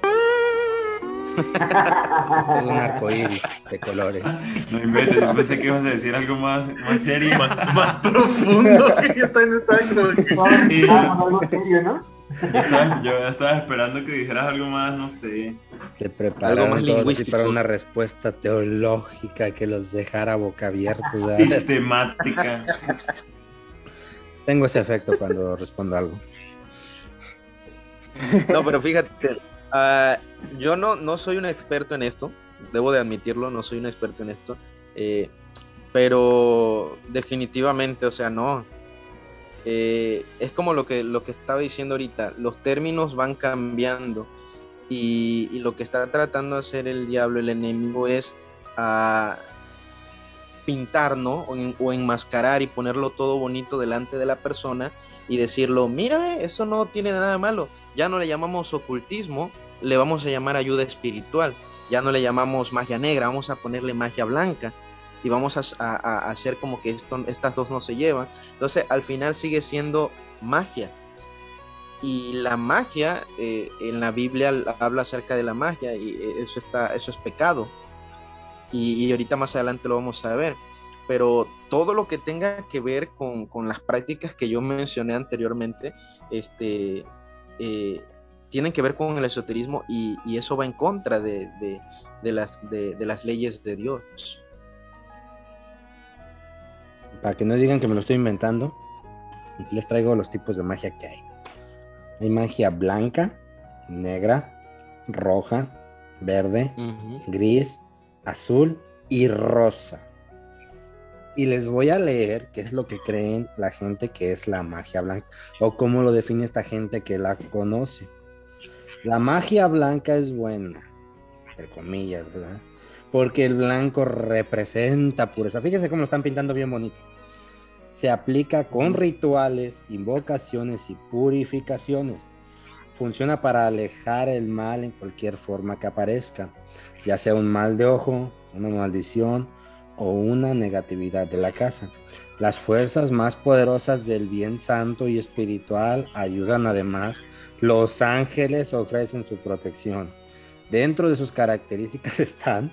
es todo un arco iris de colores. No inventes, yo pensé que ibas a decir algo más, más serio. Más, más profundo que yo también estaba como que... algo serio, ¿no? Yo estaba, esperando que dijeras algo más, no sé. Se prepararon todos para una respuesta teológica que los dejara boca abierta. Sistemática. Tengo ese efecto cuando respondo algo. No, pero fíjate, Ah, yo no, no soy un experto en esto, debo de admitirlo, no soy un experto en esto, eh, pero definitivamente, o sea, no. Eh, es como lo que, lo que estaba diciendo ahorita, los términos van cambiando y, lo que está tratando de hacer el diablo, el enemigo, es a ah, pintar. O, enmascarar y ponerlo todo bonito delante de la persona y decirlo, mira, eso no tiene nada malo, ya no le llamamos ocultismo, le vamos a llamar ayuda espiritual, ya no le llamamos magia negra, vamos a ponerle magia blanca y vamos a, hacer como que estas dos no se llevan. Entonces al final sigue siendo magia. Y la magia, eh, en la Biblia habla acerca de la magia y eh, eso, está, eso es pecado. Y, y ahorita más adelante lo vamos a ver. pero todo lo que tenga que ver con, con las prácticas que yo mencioné anteriormente, este, eh, tienen que ver con el esoterismo y, eso va en contra de, de, las, de las leyes de Dios. Para que no digan que me lo estoy inventando, aquí les traigo los tipos de magia que hay. Hay magia blanca, negra, roja, verde, gris, azul y rosa. Y les voy a leer qué es lo que creen la gente que es la magia blanca o cómo lo define esta gente que la conoce. La magia blanca es buena, entre comillas, ¿verdad? Porque el blanco representa pureza. Fíjense cómo lo están pintando bien bonito. Se aplica con rituales, invocaciones y purificaciones. Funciona para alejar el mal en cualquier forma que aparezca, ya sea un mal de ojo, una maldición o una negatividad de la casa. Las fuerzas más poderosas del bien santo y espiritual ayudan además. Los ángeles ofrecen su protección. Dentro de sus características están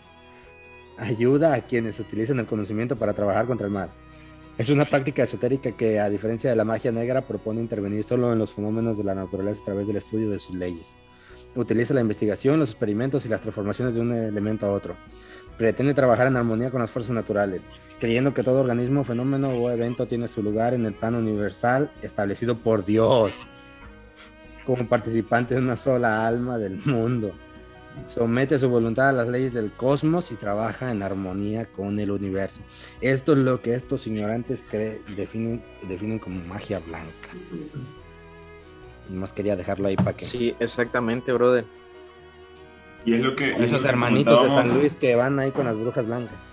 ayuda a quienes utilizan el conocimiento para trabajar contra el mal. Es una práctica esotérica que, a diferencia de la magia negra, propone intervenir solo en los fenómenos de la naturaleza a través del estudio de sus leyes. Utiliza la investigación, los experimentos y las transformaciones de un elemento a otro. Pretende trabajar en armonía con las fuerzas naturales, creyendo que todo organismo, fenómeno o evento tiene su lugar en el plano universal establecido por Dios, como participante de una sola alma del mundo. Somete su voluntad a las leyes del cosmos y trabaja en armonía con el universo. Esto es lo que estos ignorantes cre- definen, definen como magia blanca. Más quería dejarlo ahí para que Sí, exactamente, brother. Y es lo que. es lo esos que hermanitos de San Luis que van ahí con las brujas blancas.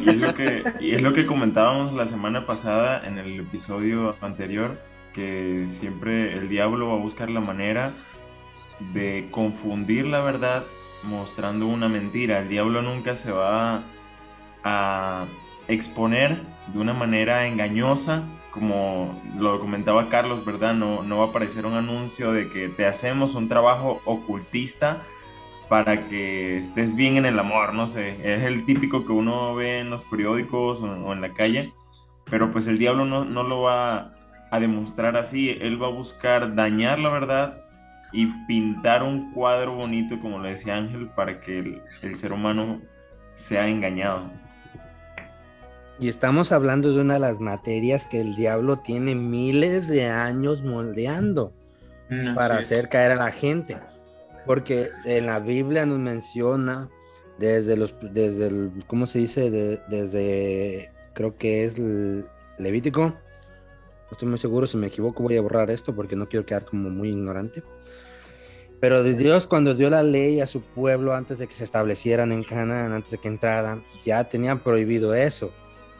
Y es, lo que, y es lo que comentábamos la semana pasada en el episodio anterior, que siempre el diablo va a buscar la manera de confundir la verdad mostrando una mentira. El diablo nunca se va a exponer de una manera engañosa, como lo comentaba Carlos, ¿verdad? No, no va a aparecer un anuncio de que te hacemos un trabajo ocultista para que estés bien en el amor, no sé, es el típico que uno ve en los periódicos o, en la calle, pero pues el diablo no, no lo va a demostrar así, él va a buscar dañar la verdad y pintar un cuadro bonito, como le decía Ángel, para que el, el ser humano sea engañado. Y estamos hablando de una de las materias que el diablo tiene miles de años moldeando para hacer caer a la gente. Porque en la Biblia nos menciona desde los, desde el, ¿cómo se dice? De- desde, creo que es el Levítico. No estoy muy seguro, si me equivoco voy a borrar esto porque no quiero quedar como muy ignorante. Pero de Dios cuando dio la ley a su pueblo antes de que se establecieran en Canaán, antes de que entraran, ya tenían prohibido eso,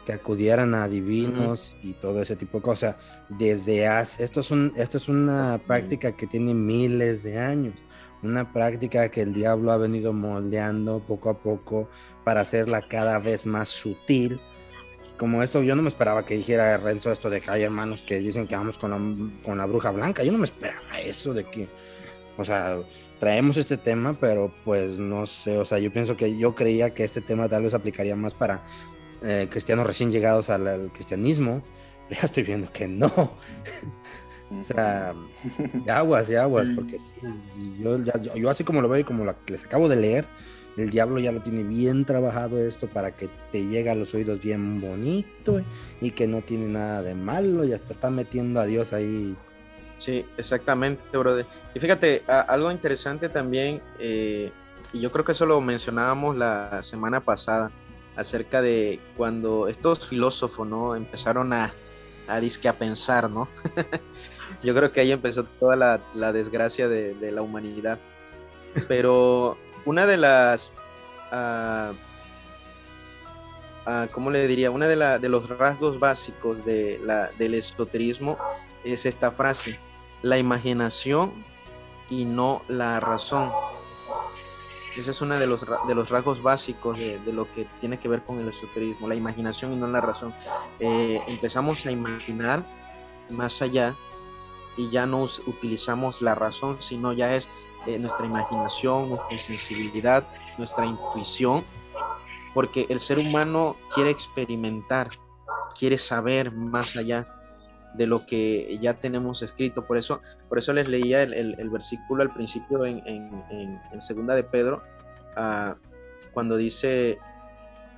que acudieran a divinos y todo ese tipo de cosas. Desde hace, esto es, un, esto es una práctica que tiene miles de años, una práctica que el diablo ha venido moldeando poco a poco para hacerla cada vez más sutil. Como esto, yo no me esperaba que dijera Renzo esto de que hay hermanos que dicen que vamos con la, con la bruja blanca. Yo no me esperaba eso de que, o sea, traemos este tema, pero pues no sé, o sea, yo pienso que yo creía que este tema tal vez aplicaría más para eh, cristianos recién llegados al, cristianismo. Ya estoy viendo que no. o sea, aguas, de aguas, porque sí, y yo, yo, así como lo veo y como les acabo de leer, el diablo ya lo tiene bien trabajado esto para que te llegue a los oídos bien bonito y que no tiene nada de malo y hasta está metiendo a Dios ahí. Sí, exactamente, brother. Y fíjate, algo interesante también, eh, y yo creo que eso lo mencionábamos la semana pasada, acerca de cuando estos filósofos, ¿no? Empezaron a, a disque a pensar, ¿no? yo creo que ahí empezó toda la, la desgracia de, la humanidad. Pero una de las, ah, ¿cómo le diría? Una de, la- de los rasgos básicos de la, del esoterismo es esta frase, la imaginación y no la razón. Ese es uno de los, de los rasgos básicos de, lo que tiene que ver con el esoterismo, la imaginación y no la razón. Eh, empezamos a imaginar más allá y ya no utilizamos la razón, sino ya es eh, nuestra imaginación, nuestra sensibilidad, nuestra intuición porque el ser humano quiere experimentar, quiere saber más allá de lo que ya tenemos escrito. Por eso, por eso les leía el, el- versículo al principio en, en- en- segunda de Pedro, ah, cuando dice,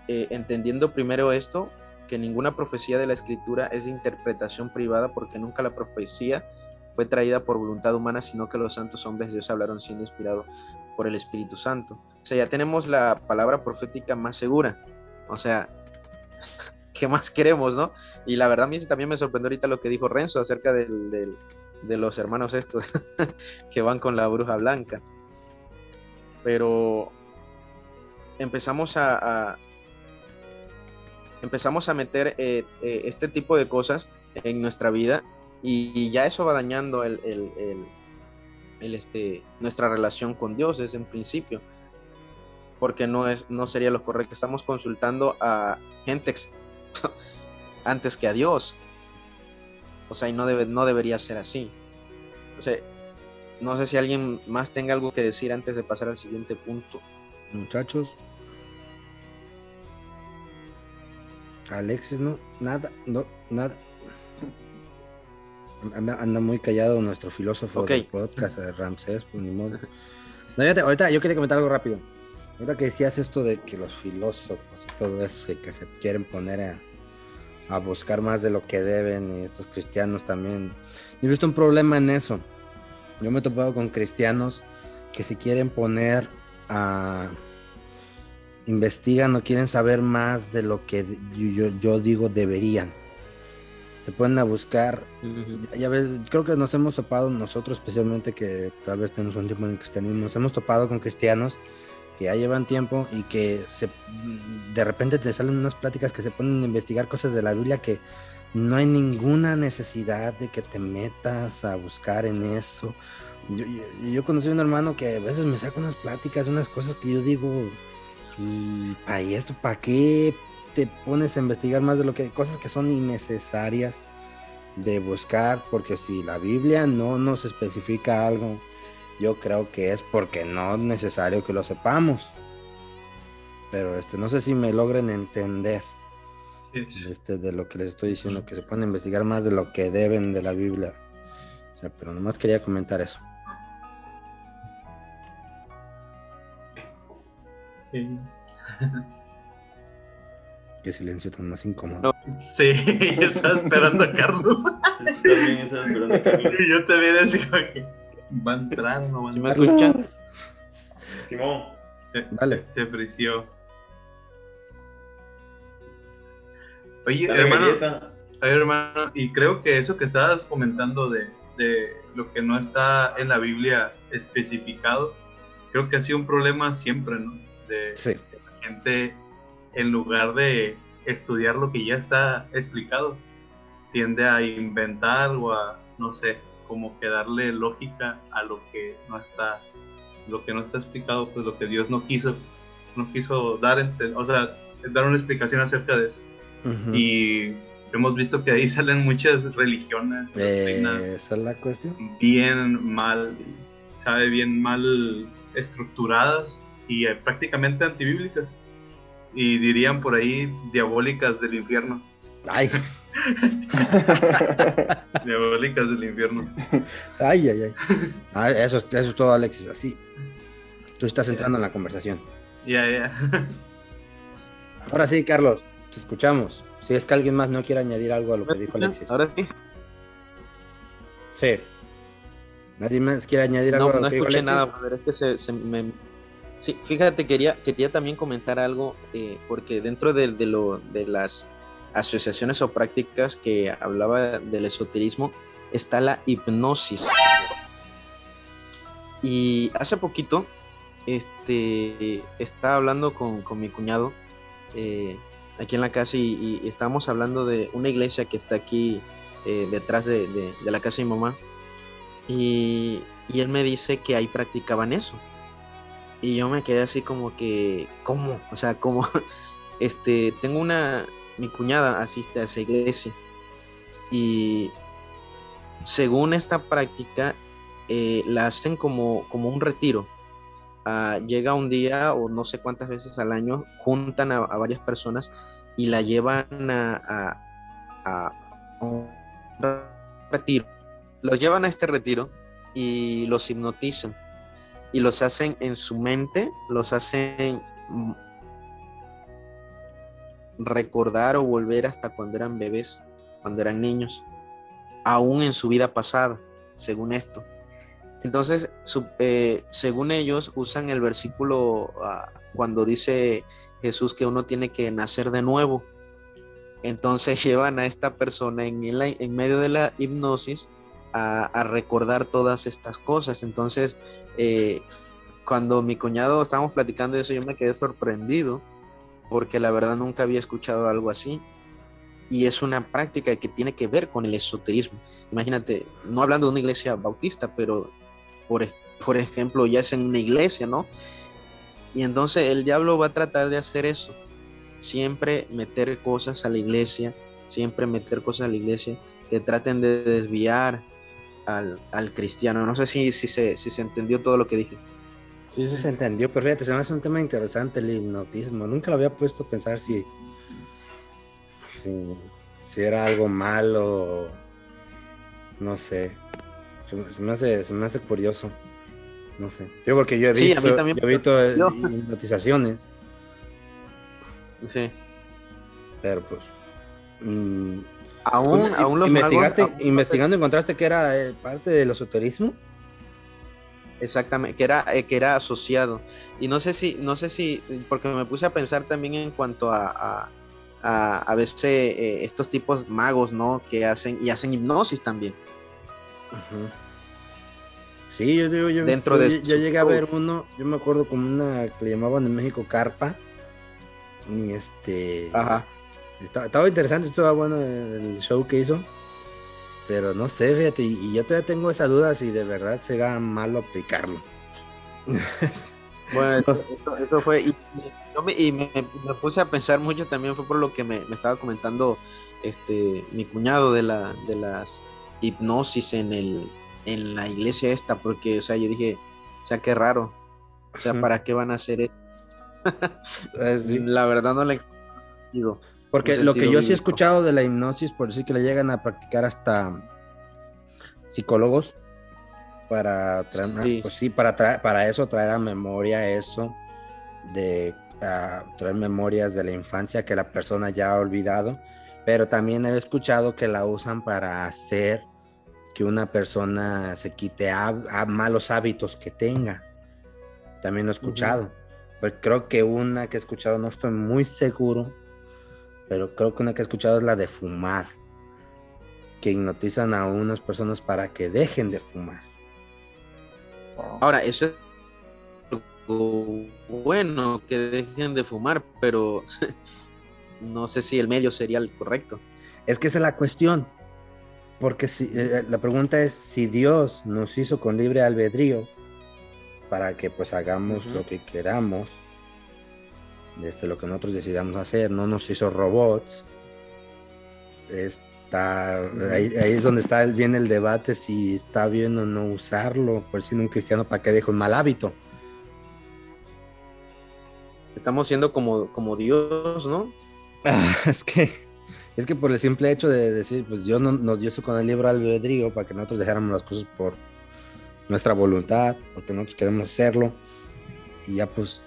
eh, entendiendo primero esto, que ninguna profecía de la escritura es interpretación privada, porque nunca la profecía fue traída por voluntad humana, sino que los santos hombres de Dios hablaron siendo inspirados por el Espíritu Santo. O sea, ya tenemos la palabra profética más segura. O sea, ¿qué más queremos, no? Y la verdad a mí también me sorprendió ahorita lo que dijo Renzo acerca del- de los hermanos estos que van con la bruja blanca. Pero empezamos a, empezamos a meter eh, eh, este tipo de cosas en nuestra vida y, ya eso va dañando el- el, este, nuestra relación con Dios desde un principio porque no es no sería lo correcto estamos consultando a gente ex- antes que a Dios o sea y no debe no debería ser así o sea, no sé si alguien más tenga algo que decir antes de pasar al siguiente punto Muchachos. Alexis, no, nada, no, nada. Anda, anda muy callado nuestro filósofo del podcast, eh, Ramsés, pues ni modo. No, fíjate, ahorita yo quería comentar algo rápido. Ahorita que decías esto de que los filósofos y todo eso, que se quieren poner a, a buscar más de lo que deben, y estos cristianos también. Yo he visto un problema en eso. Yo me he topado con cristianos que se quieren poner a investigan o quieren saber más de lo que yo, digo deberían. Se ponen a buscar, ya- ya ves, creo que nos hemos topado nosotros especialmente que tal vez tenemos un tiempo en el cristianismo, nos hemos topado con cristianos que ya llevan tiempo y que se, de repente te salen unas pláticas que se ponen a investigar cosas de la Biblia que no hay ninguna necesidad de que te metas a buscar en eso. Yo, yo, yo conocí a un hermano que a veces me saca unas pláticas, unas cosas que yo digo, y para esto, ¿para qué te pones a investigar más de lo que cosas que son innecesarias de buscar? Porque si la Biblia no nos especifica algo, yo creo que es porque no es necesario que lo sepamos. Pero este, no sé si me logren entender este, de lo que les estoy diciendo, que se a investigar más de lo que deben de la Biblia. O sea, pero nomás quería comentar eso. Qué silencio tan más incómodo. Sí, yo estaba esperando a Carlos. También estaba esperando a Carlos. Y yo también así como que va a entrar, no va a ¿Sí me? Simón, Se- Dale. Se frició. Oye, dale hermano, galleta. hermano, y creo que eso que estabas comentando de, de lo que no está en la Biblia especificado, creo que ha sido un problema siempre, ¿no? De Sí. que la gente, en lugar de estudiar lo que ya está explicado, tiende a inventar o a, no sé, como que darle lógica a lo que no está, lo que no está explicado, pues lo que Dios no quiso, no quiso dar, o sea, dar una explicación acerca de eso. Y hemos visto que ahí salen muchas religiones, Eh, esa es la cuestión. bien mal, sabe, bien mal estructuradas y eh, prácticamente antibíblicas. Y dirían por ahí diabólicas del infierno. Ay, Diabólicas del infierno. ay, ay, ay. Ah, eso, es, eso es todo, Alexis. Así. Tú estás entrando en la conversación. Ya, ya. Ahora sí, Carlos, te escuchamos. Si es que alguien más no quiere añadir algo a lo que dijo Alexis. Ahora sí. Sí. ¿Nadie más quiere añadir algo No, a lo no que dijo escuché Alexis? nada, brother, es que se, se me... Sí, fíjate, quería, quería también comentar algo, eh, porque dentro de, de lo, de las asociaciones o prácticas que hablaba del esoterismo, está la hipnosis. Y hace poquito, este, estaba hablando con, con mi cuñado eh, aquí en la casa y, estábamos hablando de una iglesia que está aquí eh, detrás de, de- de la casa de mi mamá. Y, y él me dice que ahí practicaban eso. Y yo me quedé así como que, ¿cómo? O sea, como, este, tengo una, mi cuñada asiste a esa iglesia. Y según esta práctica, eh, la hacen como, como un retiro. ah, llega un día o no sé cuántas veces al año, juntan a, varias personas y la llevan a, a, un retiro. Los llevan a este retiro y los hipnotizan y los hacen en su mente, los hacen mm, recordar o volver hasta cuando eran bebés, cuando eran niños, aún en su vida pasada, según esto. Entonces, eh, según ellos, usan el versículo ah, cuando dice Jesús que uno tiene que nacer de nuevo. Entonces llevan a esta persona en, en medio de la hipnosis a, recordar todas estas cosas. Entonces, eh, cuando mi cuñado estábamos platicando de eso, yo me quedé sorprendido porque la verdad nunca había escuchado algo así. Y es una práctica que tiene que ver con el esoterismo. Imagínate, no hablando de una iglesia bautista, pero por, por ejemplo, ya es en una iglesia, ¿no? Y entonces el diablo va a tratar de hacer eso. Siempre meter cosas a la iglesia, siempre meter cosas a la iglesia que traten de desviar al, al cristiano. No sé si, si, se, si se entendió todo lo que dije. Sí, sí se entendió, pero fíjate, se me hace un tema interesante el hipnotismo. Nunca lo había puesto a pensar si, si, si era algo malo, no sé. Se, me hace, se me hace curioso. No sé. Yo porque yo he visto, yo he visto eh, hipnotizaciones. Sí. Pero pues. Mm, aún, aún los investigaste, investigando encontraste que era eh, parte del esoterismo. Exactamente, que era, eh, que era asociado. Y no sé si, no sé si, porque me puse a pensar también en cuanto a, a, a, veces estos tipos magos, ¿no? Que hacen, y hacen hipnosis también. Sí, yo digo, yo, Dentro de yo, llegué a ver uno, yo me acuerdo como una que le llamaban en México carpa. Y este. Ajá. Estaba, interesante, estaba bueno el show que hizo. Pero no sé, fíjate, y, yo todavía tengo esa duda si de verdad será malo aplicarlo. Bueno, eso, fue. Y, me, puse a pensar mucho también, fue por lo que me, estaba comentando este mi cuñado de, la, de las hipnosis en, el, en la iglesia esta, porque, o sea, yo dije, o sea, qué raro. O sea, ¿para qué van a hacer eso? Eh, la verdad no le digo. Porque lo que yo sí he escuchado de la hipnosis, por decir que le llegan a practicar hasta psicólogos para traer, pues sí, para traer, para eso traer a memoria eso de traer memorias de la infancia que la persona ya ha olvidado, pero también he escuchado que la usan para hacer que una persona se quite a, malos hábitos que tenga. También lo he escuchado. Pero creo que una que he escuchado, no estoy muy seguro, pero creo que una que he escuchado es la de fumar. Que hipnotizan a unas personas para que dejen de fumar. Ahora, eso es bueno que dejen de fumar, pero no sé si el medio sería el correcto. Es que esa es la cuestión. Porque si, eh, eh, la pregunta es si Dios nos hizo con libre albedrío para que pues hagamos lo que queramos, desde lo que nosotros decidamos hacer, no nos hizo robots. Está, ahí, es donde está bien el debate si está bien o no usarlo, por si un cristiano para que deje un mal hábito. Estamos siendo como, como Dios, ¿no? es que es que por el simple hecho de decir, pues Dios no, nos dio eso con el libro albedrío para que nosotros dejáramos las cosas por nuestra voluntad, porque nosotros queremos hacerlo. Y ya pues,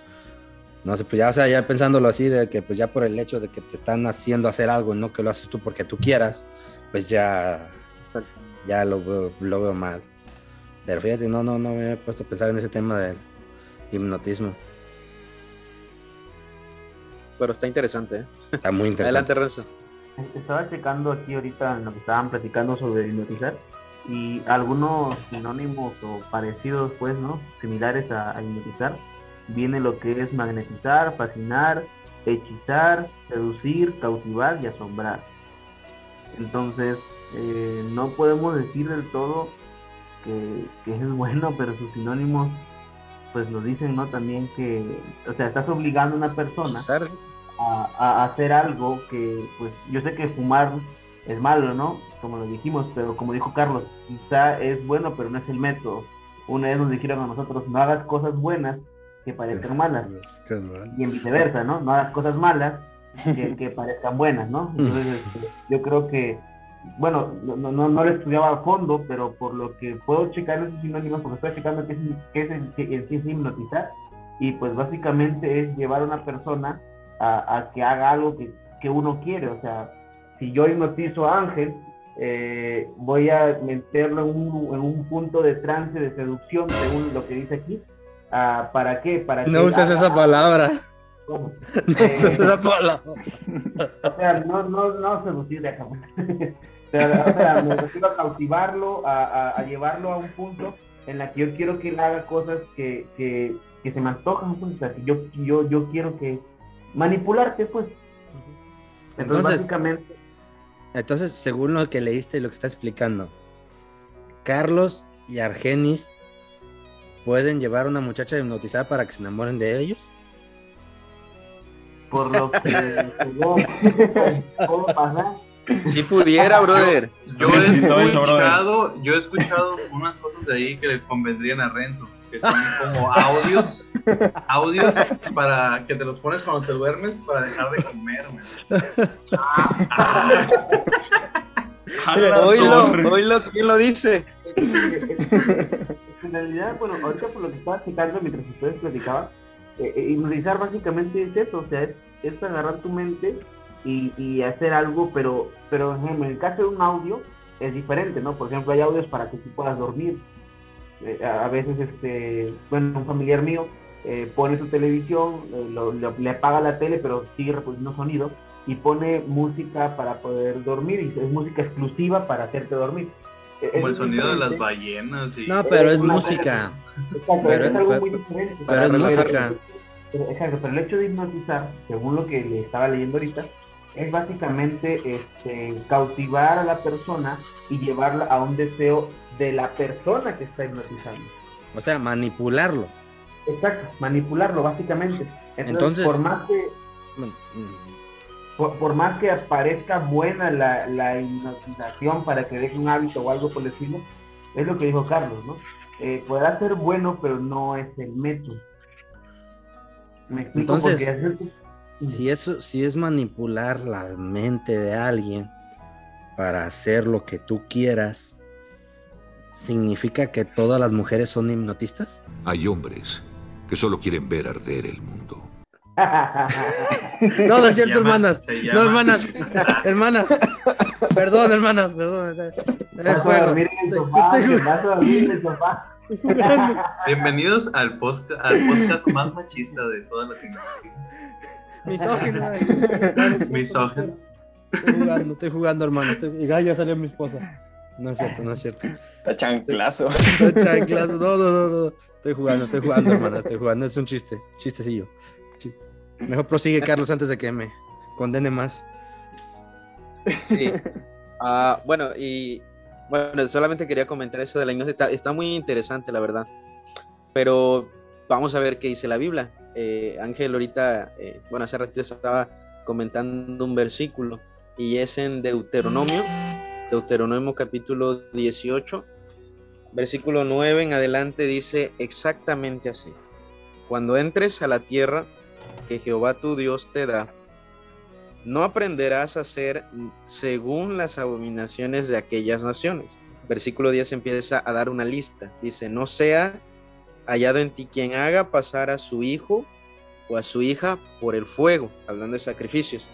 no sé, pues ya, o sea, ya pensándolo así, de que pues ya por el hecho de que te están haciendo hacer algo y no que lo haces tú porque tú quieras, pues ya, ya lo veo, lo veo mal. Pero fíjate, no, no, no me he puesto a pensar en ese tema del hipnotismo. Pero está interesante, ¿eh? Está muy interesante. Adelante, Renzo. Estaba checando aquí ahorita en lo que estaban platicando sobre hipnotizar y algunos sinónimos o parecidos, pues, ¿no? Similares a, hipnotizar. Viene lo que es magnetizar, fascinar, hechizar, seducir, cautivar y asombrar. Entonces, eh, no podemos decir del todo que, que, es bueno, pero sus sinónimos, pues lo dicen, ¿no? También que, o sea, estás obligando a una persona a, hacer algo que, pues, yo sé que fumar es malo, ¿no? Como lo dijimos, pero como dijo Carlos, quizá es bueno, pero no es el método. Una vez nos dijeron a nosotros, no hagas cosas buenas que parezcan malas. Y en viceversa, ¿no? No hagas cosas malas que, que parezcan buenas, ¿no? Entonces, este, yo creo que, bueno, no, no, no lo estudiaba a fondo, pero por lo que puedo checar esos sinónimos, porque estoy checando qué es, qué es, en sí es hipnotizar, y pues básicamente es llevar a una persona a, a que haga algo que, que uno quiere, o sea, si yo hipnotizo a Ángel, eh, voy a meterlo en un, en un punto de trance, de seducción, según lo que dice aquí. Ah, ¿Para qué? Para No que uses haga- esa palabra. ¿Cómo? No Eh, uses esa palabra. o sea, no, no, no seducir de acá. Pero, o sea, me refiero a cautivarlo, a, a- a llevarlo a un punto en la que yo quiero que él haga cosas que, que, que se me antojan, pues, o sea, que yo, yo, yo quiero que manipularte, pues. Entonces, Entonces- básicamente, Entonces, según lo que leíste y lo que está explicando, Carlos y Argenis pueden llevar a una muchacha hipnotizada para que se enamoren de ellos. por lo que puedo pasar. Si pudiera, brother. Yo he eso, escuchado, yo he escuchado unas cosas de ahí que le convendrían a Renzo, que son como audios, audios para que te los pones cuando te duermes para dejar de comer. Oílo, oílo, ¿quién lo dice? En realidad, bueno, ahorita por lo que estaba checando mientras ustedes platicaban, eh, eh, hipnotizar básicamente es eso, o sea, es, es agarrar tu mente y, y hacer algo, pero, pero en el caso de un audio es diferente, ¿no? Por ejemplo, hay audios para que tú puedas dormir. Eh, a veces, este, bueno, un familiar mío eh, pone su televisión, eh, lo- lo- le apaga la tele, pero sigue reproduciendo sonido y pone música para poder dormir, y es música exclusiva para hacerte dormir. Como el sonido de las ballenas y No, pero es música. Exacto, Pero- es algo pero- muy diferente. pero es música. pero- exacto, pero el hecho de hipnotizar, según lo que le estaba leyendo ahorita, es básicamente este, cautivar a la persona y llevarla a un deseo de la persona que está hipnotizando. O sea, manipularlo. Exacto, manipularlo básicamente. Entonces, Entonces- por más que por, por más que parezca buena la, la hipnotización para que deje un hábito o algo por el estilo, es lo que dijo Carlos, ¿no? Eh, podrá ser bueno, pero no es el método. Me explico Entonces- hacer- Si eso, si es manipular la mente de alguien para hacer lo que tú quieras, ¿significa que todas las mujeres son hipnotistas? Hay hombres que solo quieren ver arder el mundo. No, no es cierto, llama- hermanas. No, hermanas. Hermanas. Perdón, hermanas, perdón. Bienvenidos al, podcast más machista de toda Latinoamérica. Misógino. Misógino. Estoy jugando, estoy jugando, hermano. Estoy... Y ya salió mi esposa. No es cierto, no es cierto. Está chanclazo. Estoy chanclazo. No, no, no, no. Estoy jugando, estoy jugando, hermana. Estoy jugando. Es un chiste. Chistecillo. Mejor prosigue, Carlos, antes de que me condene más. Sí. Ah, bueno, y bueno, solamente quería comentar eso de la hipnosis. Está, está muy interesante, la verdad. Pero vamos a ver qué dice la Biblia. Eh, Ángel ahorita, eh, bueno, hace ratito estaba comentando un versículo y es en Deuteronomio, Deuteronomio capítulo 18, versículo 9 en adelante dice exactamente así. Cuando entres a la tierra Jehová tu Dios te da, no aprenderás a hacer según las abominaciones de aquellas naciones. Versículo 10 empieza a dar una lista. Dice, no sea hallado en ti quien haga pasar a su hijo o a su hija por el fuego, hablando de sacrificios,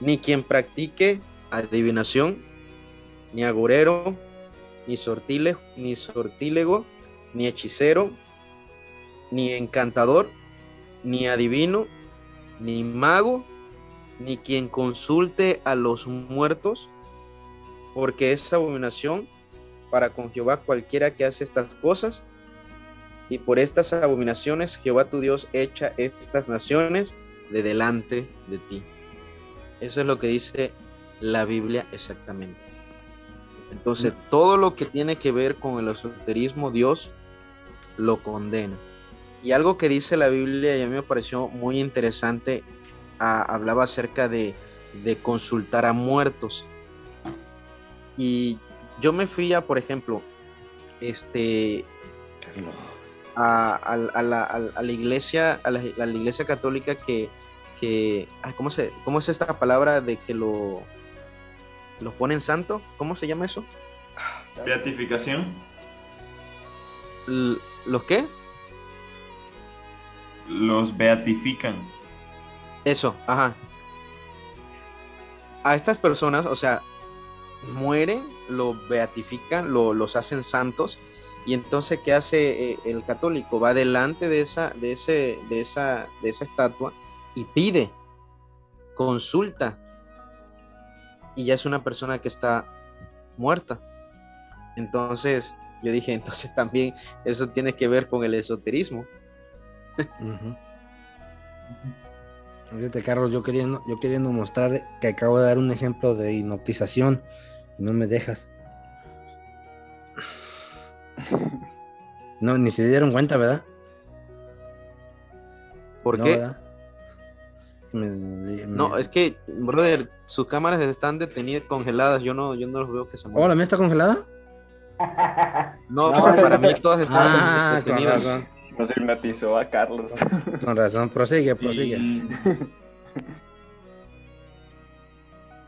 ni quien practique adivinación, ni agorero, ni sortile- ni sortílego, ni hechicero, ni encantador, ni adivino, ni mago, ni quien consulte a los muertos, porque es abominación para con Jehová cualquiera que hace estas cosas, y por estas abominaciones Jehová tu Dios echa estas naciones de delante de ti. Eso es lo que dice la Biblia exactamente. Entonces, todo lo que tiene que ver con el esoterismo, Dios lo condena. Y algo que dice la Biblia y a mí me pareció muy interesante, ah, hablaba acerca de, de consultar a muertos. Y yo me fui a, por ejemplo, este, a, a- a la, a- la iglesia, a la, iglesia católica que, que ay, ¿cómo, se, ¿cómo es esta palabra de que lo, lo ponen santo? ¿Cómo se llama eso? Beatificación. ¿Los qué? Los beatifican. Eso, ajá. A estas personas, o sea, mueren, lo beatifican, lo- los hacen santos, y entonces ¿qué hace eh, el católico? Va delante de esa, de ese, de esa, de esa estatua y pide, consulta, y ya es una persona que está muerta. Entonces, yo dije, entonces también eso tiene que ver con el esoterismo. Ujú. Fíjate, Carlos, yo queriendo, yo queriendo mostrar que acabo de dar un ejemplo de hipnotización y no me dejas. No, ni se dieron cuenta, ¿verdad? ¿Por No, qué? me- me- No, es que, brother, sus cámaras están detenidas, congeladas. Yo no, yo no los veo que se Oh, muevan. ¿la mía está congelada? No, No, para mí todas están Ah, con detenidas. razón. Nos hipnotizó a Carlos. Con razón, prosigue, prosigue. Y-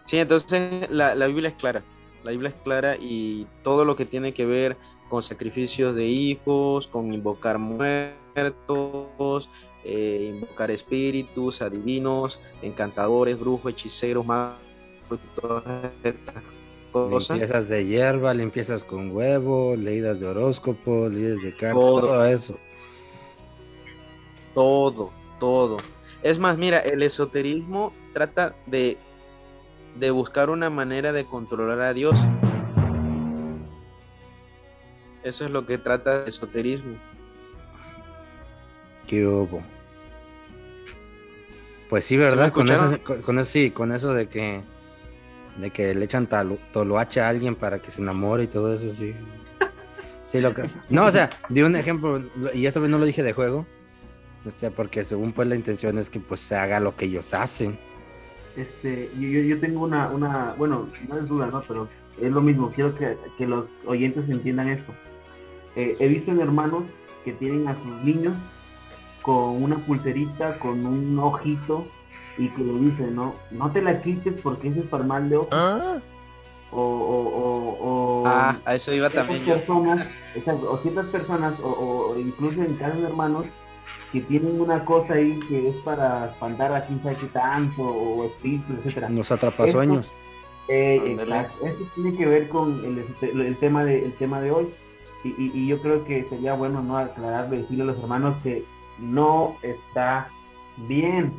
Sí, entonces la, la Biblia es clara. La Biblia es clara y todo lo que tiene que ver con sacrificios de hijos, con invocar muertos, eh, invocar espíritus, adivinos, encantadores, brujos, hechiceros, magos, todas estas cosas. Limpiezas de hierba, limpiezas con huevo, leídas de horóscopo, leídas de cartas, Todo. todo eso. Todo, todo. Es más, mira, el esoterismo trata de, de buscar una manera de controlar a Dios. Eso es lo que trata el esoterismo. ¿Qué hubo? Pues sí, ¿verdad? con, eso, con eso sí, con eso de que de que le echan talo- toloache a alguien para que se enamore y todo eso, sí. Sí, lo que... No, o sea, di un ejemplo, y esta vez no lo dije de juego, o sea, porque según pues la intención es que pues se haga lo que ellos hacen. Este, yo, yo- yo tengo una, una, bueno, no es duda, ¿no? Pero es lo mismo, quiero que, que los oyentes entiendan esto. Eh, he visto en hermanos que tienen a sus niños con una pulserita, con un ojito, y que le dicen, no, no te la quites porque ese es para mal de ojo. O, o, o, o Ah, a eso iba también yo. personas, esas- o ciertas personas, o, o- o incluso en casos de hermanos, que tienen una cosa ahí que es para espantar a quién sabe qué tanto, o espíritus, etcétera. Los atrapasueños. Eh. Esto tiene que ver con el, este, el tema de el tema de hoy. Y, y- y yo creo que sería bueno no aclararle, decirle a los hermanos que no está bien.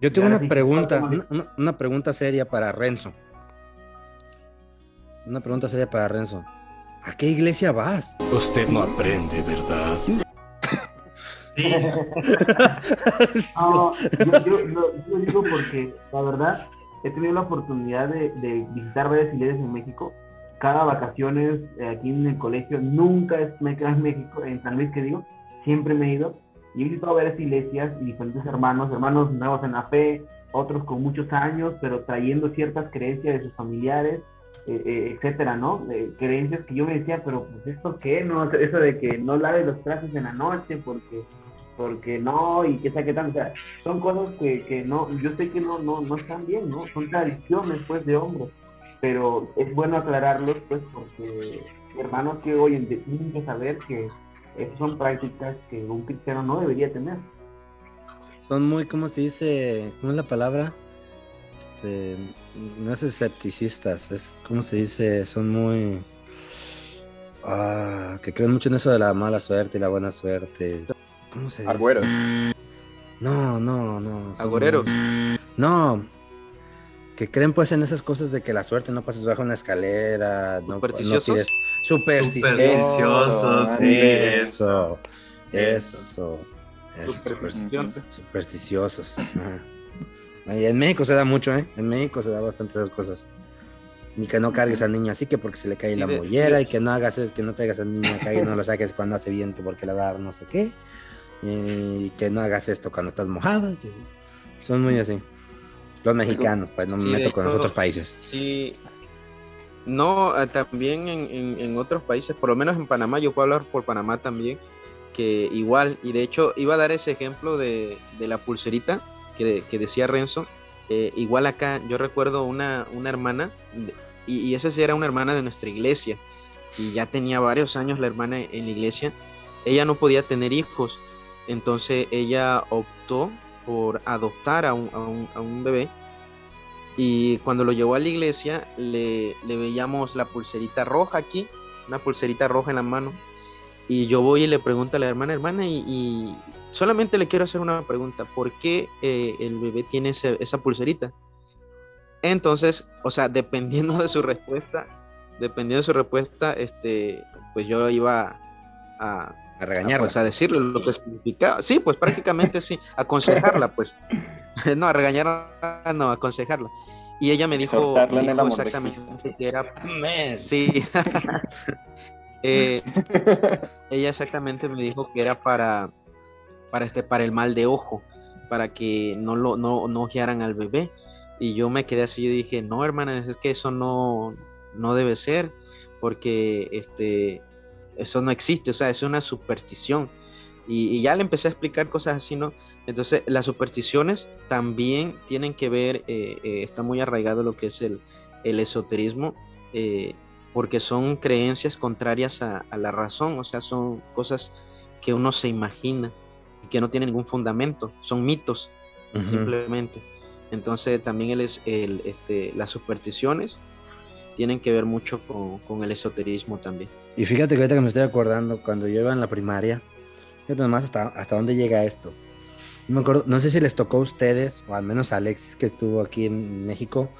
Yo tengo una pregunta, ¿cuál una, una- una pregunta seria para Renzo. Una pregunta seria para Renzo. ¿A qué iglesia vas? Usted no aprende, ¿verdad? Sí, No, yo, yo lo, yo lo digo porque la verdad he tenido la oportunidad de, de visitar varias iglesias en México. Cada vacaciones eh, aquí en el colegio, nunca es- me quedo en México, en San Luis que digo, siempre me he ido. Y he visitado varias iglesias y diferentes hermanos, hermanos nuevos en la fe, otros con muchos años, pero trayendo ciertas creencias de sus familiares, eh, eh, etcétera, ¿no? Eh, creencias que yo me decía, pero pues esto qué, ¿no? Eso de que no laves los trastes en la noche porque porque no, y que saque tanto, o sea, son cosas que, que no, yo sé que no, no, no están bien, ¿no? Son tradiciones, pues, de hombres, pero es bueno aclararlos, pues, porque hermanos que hoy en día tienen que saber que esas son prácticas que un cristiano no debería tener. Son muy, ¿cómo se dice? ¿Cómo es la palabra? Este, no es escepticistas, es, ¿cómo se dice? Son muy... Ah, que creen mucho en eso de la mala suerte y la buena suerte. ¿Cómo se dice? Agüeros. No, no, no. son Agoreros. No. Que creen pues en esas cosas de que la suerte no pases bajo una escalera, no, no ¿Supersticiosos? tires... Supersticiosos. Supersticiosos, sí, Eso. Eso. eso, supersticiosos. Ajá. Y en México se da mucho, ¿eh? En México se da bastante esas cosas. Ni que no cargues al niño así que porque se le cae Sí, la de- mollera sí. y que no hagas que no traigas al niño acá y no lo saques cuando hace viento porque le va a dar no sé qué. Y que no hagas esto cuando estás mojado. Son muy así. Los mexicanos, pues no me Sí, meto con los otros países. Sí. No, eh, también en, en- en otros países, por lo menos en Panamá, yo puedo hablar por Panamá también. que igual, y de hecho iba a dar ese ejemplo de, de la pulserita que, que decía Renzo, eh, igual acá yo recuerdo una, una hermana, y, y, esa sí era una hermana de nuestra iglesia, y ya tenía varios años la hermana en la iglesia, ella no podía tener hijos, entonces ella optó por adoptar a un, a un, a un bebé, y cuando lo llevó a la iglesia le, le veíamos la pulserita roja aquí, una pulserita roja en la mano, y yo voy y le pregunto a la hermana, hermana, y, solamente le quiero hacer una pregunta, ¿por qué eh, el bebé tiene esa pulserita? Entonces, o sea, dependiendo de su respuesta, dependiendo de su respuesta, este, pues yo iba a, a regañarla. A, pues a decirle lo que significaba. Sí, pues prácticamente sí, aconsejarla, pues. no, a regañarla, no, a aconsejarla. Y ella me dijo, me dijo exactamente que era. Sí. eh, ella exactamente me dijo que era para, para, este, para el mal de ojo, para que no lo no, no ojearan al bebé. Y yo me quedé así y dije, no, hermana, es que eso no, no debe ser, porque este, eso no existe, o sea, es una superstición. Y, y, ya le empecé a explicar cosas así, ¿no? Entonces, las supersticiones también tienen que ver, eh, eh, está muy arraigado lo que es el, el esoterismo, eh, porque son creencias contrarias a, a, la razón, o sea, son cosas que uno se imagina y que no tienen ningún fundamento, son mitos, uh -huh. simplemente. Entonces, también el, el, este, las supersticiones tienen que ver mucho con, con, el esoterismo también. Y fíjate que ahorita que me estoy acordando, cuando yo iba en la primaria, fíjate nomás hasta, hasta dónde llega esto. No me acuerdo, no sé si les tocó a ustedes, o al menos a Alexis que estuvo aquí en México.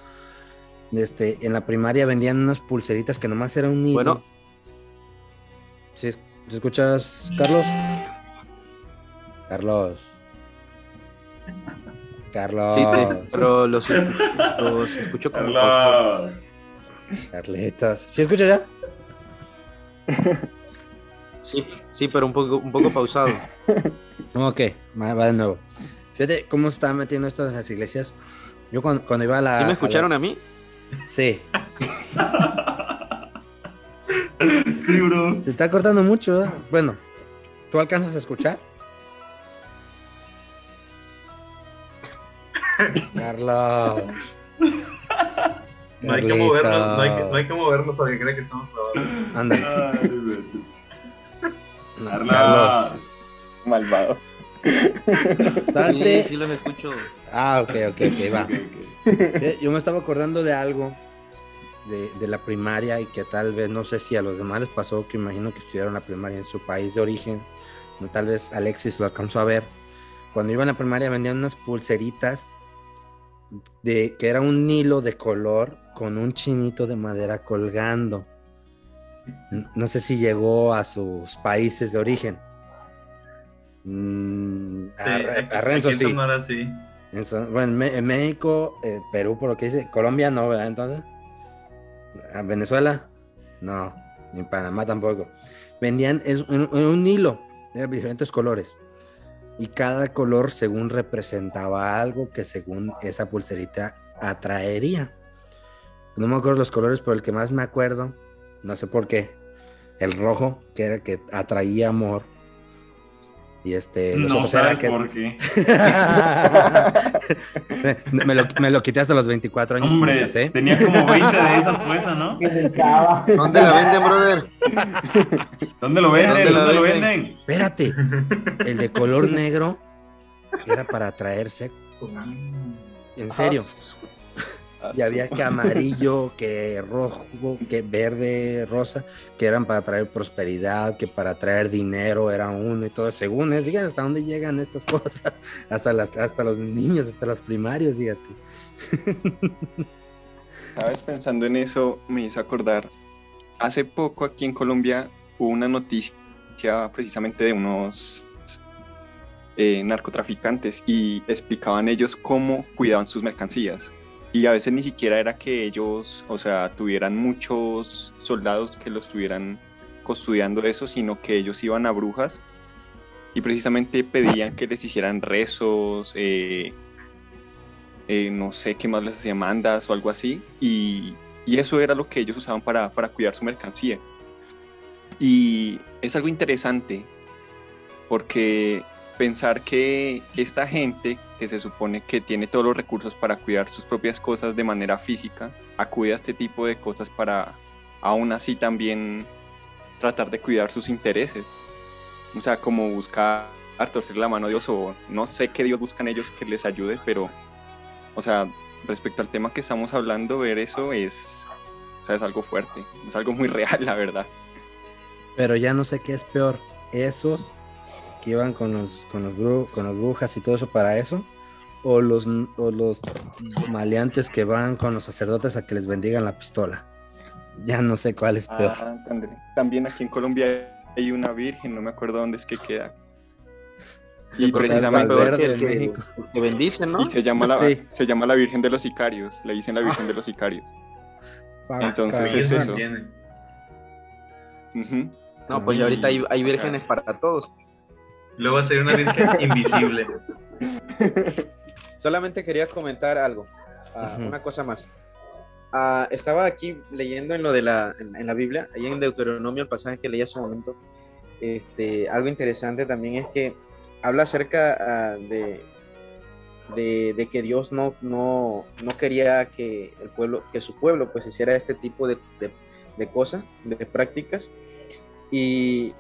Este, en la primaria vendían unas pulseritas que nomás era un niño. Bueno. ¿Sí, ¿Te escuchas, Carlos? Carlos. Carlos. Sí, te, pero los, los escucho como. Carlos. Carletas. ¿Sí escucha ya? Sí, sí, pero un poco, un poco pausado. ok, va de nuevo. Fíjate cómo se está metiendo esto en las iglesias. Yo cuando, cuando iba a la. ¿Sí me escucharon a, la... a mí? Sí. sí, bro. Se está cortando mucho, ¿eh? Bueno, ¿tú alcanzas a escuchar? Carlos. No hay, que movernos, no, hay que, no hay que movernos para que crea que estamos grabando. Anda. No, Carlos. Malvado. Salte. Sí, sí los escucho. Ah, ok, ok, ok, va. Okay. Yo me estaba acordando de algo de, de, la primaria y que tal vez, no sé si a los demás les pasó, que imagino que estudiaron la primaria en su país de origen, no, tal vez Alexis lo alcanzó a ver. Cuando iba a la primaria vendían unas pulseritas de que era un hilo de color con un chinito de madera colgando. No sé si llegó a sus países de origen. Mm, sí, a, aquí, a, Renzo sí. sí. En, bueno, en, México, eh, Perú, por lo que dice, Colombia no, ¿verdad? Entonces, ¿a Venezuela? No, ni Panamá tampoco. Vendían es, un, un hilo, eran diferentes colores. Y cada color según representaba algo que según esa pulserita atraería. No me acuerdo los colores, pero el que más me acuerdo, no sé por qué, el rojo, que era que atraía amor. Y este, los no otros eran que. Por qué. me, me, lo, me, lo, quité hasta los 24 años. Hombre, tenía como 20 de esas puestas, ¿no? ¿Dónde la venden, brother? ¿Dónde lo venden? ¿Dónde, ¿Dónde lo venden? Espérate, el de color negro era para atraerse. En serio. Y había que amarillo, que rojo, que verde, rosa, que eran para traer prosperidad, que para traer dinero era uno y todo. Según él, fíjate hasta dónde llegan estas cosas. Hasta, las, hasta los niños, hasta los primarios, fíjate. Sabes, pensando en eso, me hizo acordar. Hace poco aquí en Colombia hubo una noticia precisamente de unos eh, narcotraficantes y explicaban ellos cómo cuidaban sus mercancías y a veces ni siquiera era que ellos, o sea, tuvieran muchos soldados que los estuvieran custodiando eso, sino que ellos iban a brujas y precisamente pedían que les hicieran rezos, eh, eh, no sé qué más les hacía, mandas o algo así, y, y eso era lo que ellos usaban para, para, cuidar su mercancía. Y es algo interesante porque pensar que esta gente que se supone que tiene todos los recursos para cuidar sus propias cosas de manera física, acude a este tipo de cosas para aún así también tratar de cuidar sus intereses. O sea, como buscar torcer la mano a Dios o no sé qué Dios buscan ellos que les ayude, pero, o sea, respecto al tema que estamos hablando, ver eso es, o sea, es algo fuerte, es algo muy real, la verdad. Pero ya no sé qué es peor, esos que iban con los, con los, bru- con las brujas y todo eso para eso, o los, o los maleantes que van con los sacerdotes a que les bendigan la pistola. Ya no sé cuál es peor. Ah, André. También aquí en Colombia hay una virgen, no me acuerdo dónde es que queda. Y precisamente Valverde que, México. el que bendicen, ¿no? y se llama la Sí. se llama la Virgen de los Sicarios, le dicen la Virgen de los Sicarios. Entonces Sí, es eso. No, pues ya ahorita hay, hay O sea, vírgenes para todos. Luego va a ser una virgen invisible. Solamente quería comentar algo, ah, una cosa más. Ah, estaba aquí leyendo en lo de la, en, en la Biblia, ahí en Deuteronomio, el pasaje que leí hace un momento. Este, algo interesante también es que habla acerca ah, de, de, de que Dios no, no, no quería que el pueblo, que su pueblo pues hiciera este tipo de, de, de cosas, de prácticas. Y,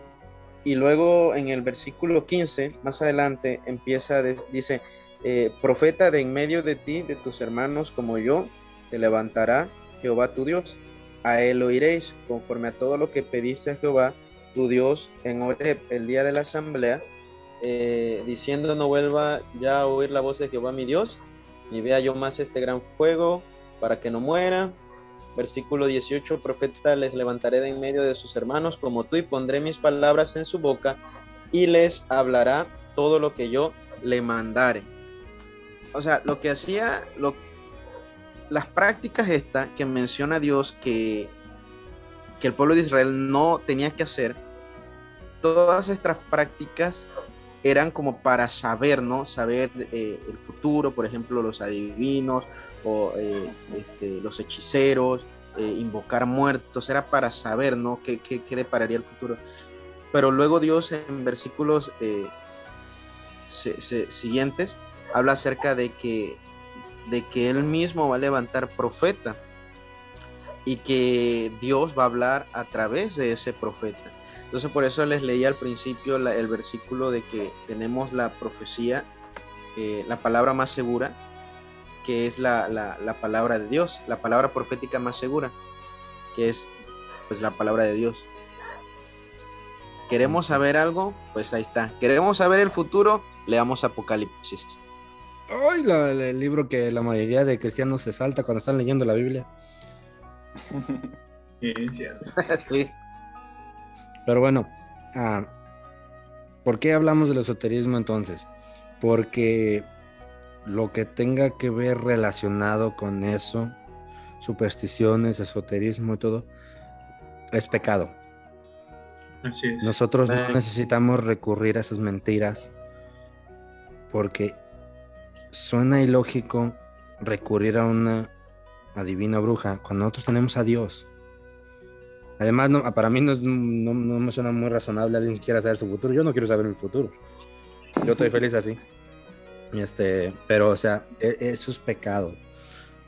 y luego en el versículo 15, más adelante, empieza, des- dice, eh, profeta de en medio de ti, de tus hermanos como yo, te levantará Jehová tu Dios. A él oiréis, conforme a todo lo que pediste a Jehová tu Dios en Horeb, el día de la asamblea, eh, diciendo no vuelva ya a oír la voz de Jehová mi Dios, ni vea yo más este gran fuego, para que no muera. Versículo 18, profeta les levantaré de en medio de sus hermanos como tú y pondré mis palabras en su boca y les hablará todo lo que yo le mandare. O sea, lo que hacía, lo, las prácticas estas que menciona Dios que, que el pueblo de Israel no tenía que hacer, todas estas prácticas eran como para saber, ¿no? Saber eh, el futuro, por ejemplo, los adivinos o eh, este, los hechiceros, eh, invocar muertos, era para saber, ¿no? ¿Qué, qué, qué depararía el futuro? Pero luego Dios en versículos eh, siguientes habla acerca de que, de que Él mismo va a levantar profeta y que Dios va a hablar a través de ese profeta. Entonces por eso les leí al principio el versículo de que tenemos la profecía, la palabra más segura, que es la, la- la palabra de Dios, la palabra profética más segura, que es pues la palabra de Dios. ¿Queremos saber algo? Pues ahí está. ¿Queremos saber el futuro? Leamos Apocalipsis. Ay, la- la- el libro que la mayoría de cristianos se salta cuando están leyendo la Biblia. Sí. Pero bueno, ah, ¿por qué hablamos del esoterismo entonces? Porque lo que tenga que ver relacionado con eso, supersticiones, esoterismo y todo, es pecado. Así es. Nosotros no necesitamos recurrir a esas mentiras porque suena ilógico recurrir a una adivina bruja cuando nosotros tenemos a Dios. Además, no, para mí no, no- no me suena muy razonable alguien que quiera saber su futuro. Yo no quiero saber mi futuro. Yo estoy feliz así. Este, pero, o sea, e- eso es pecado.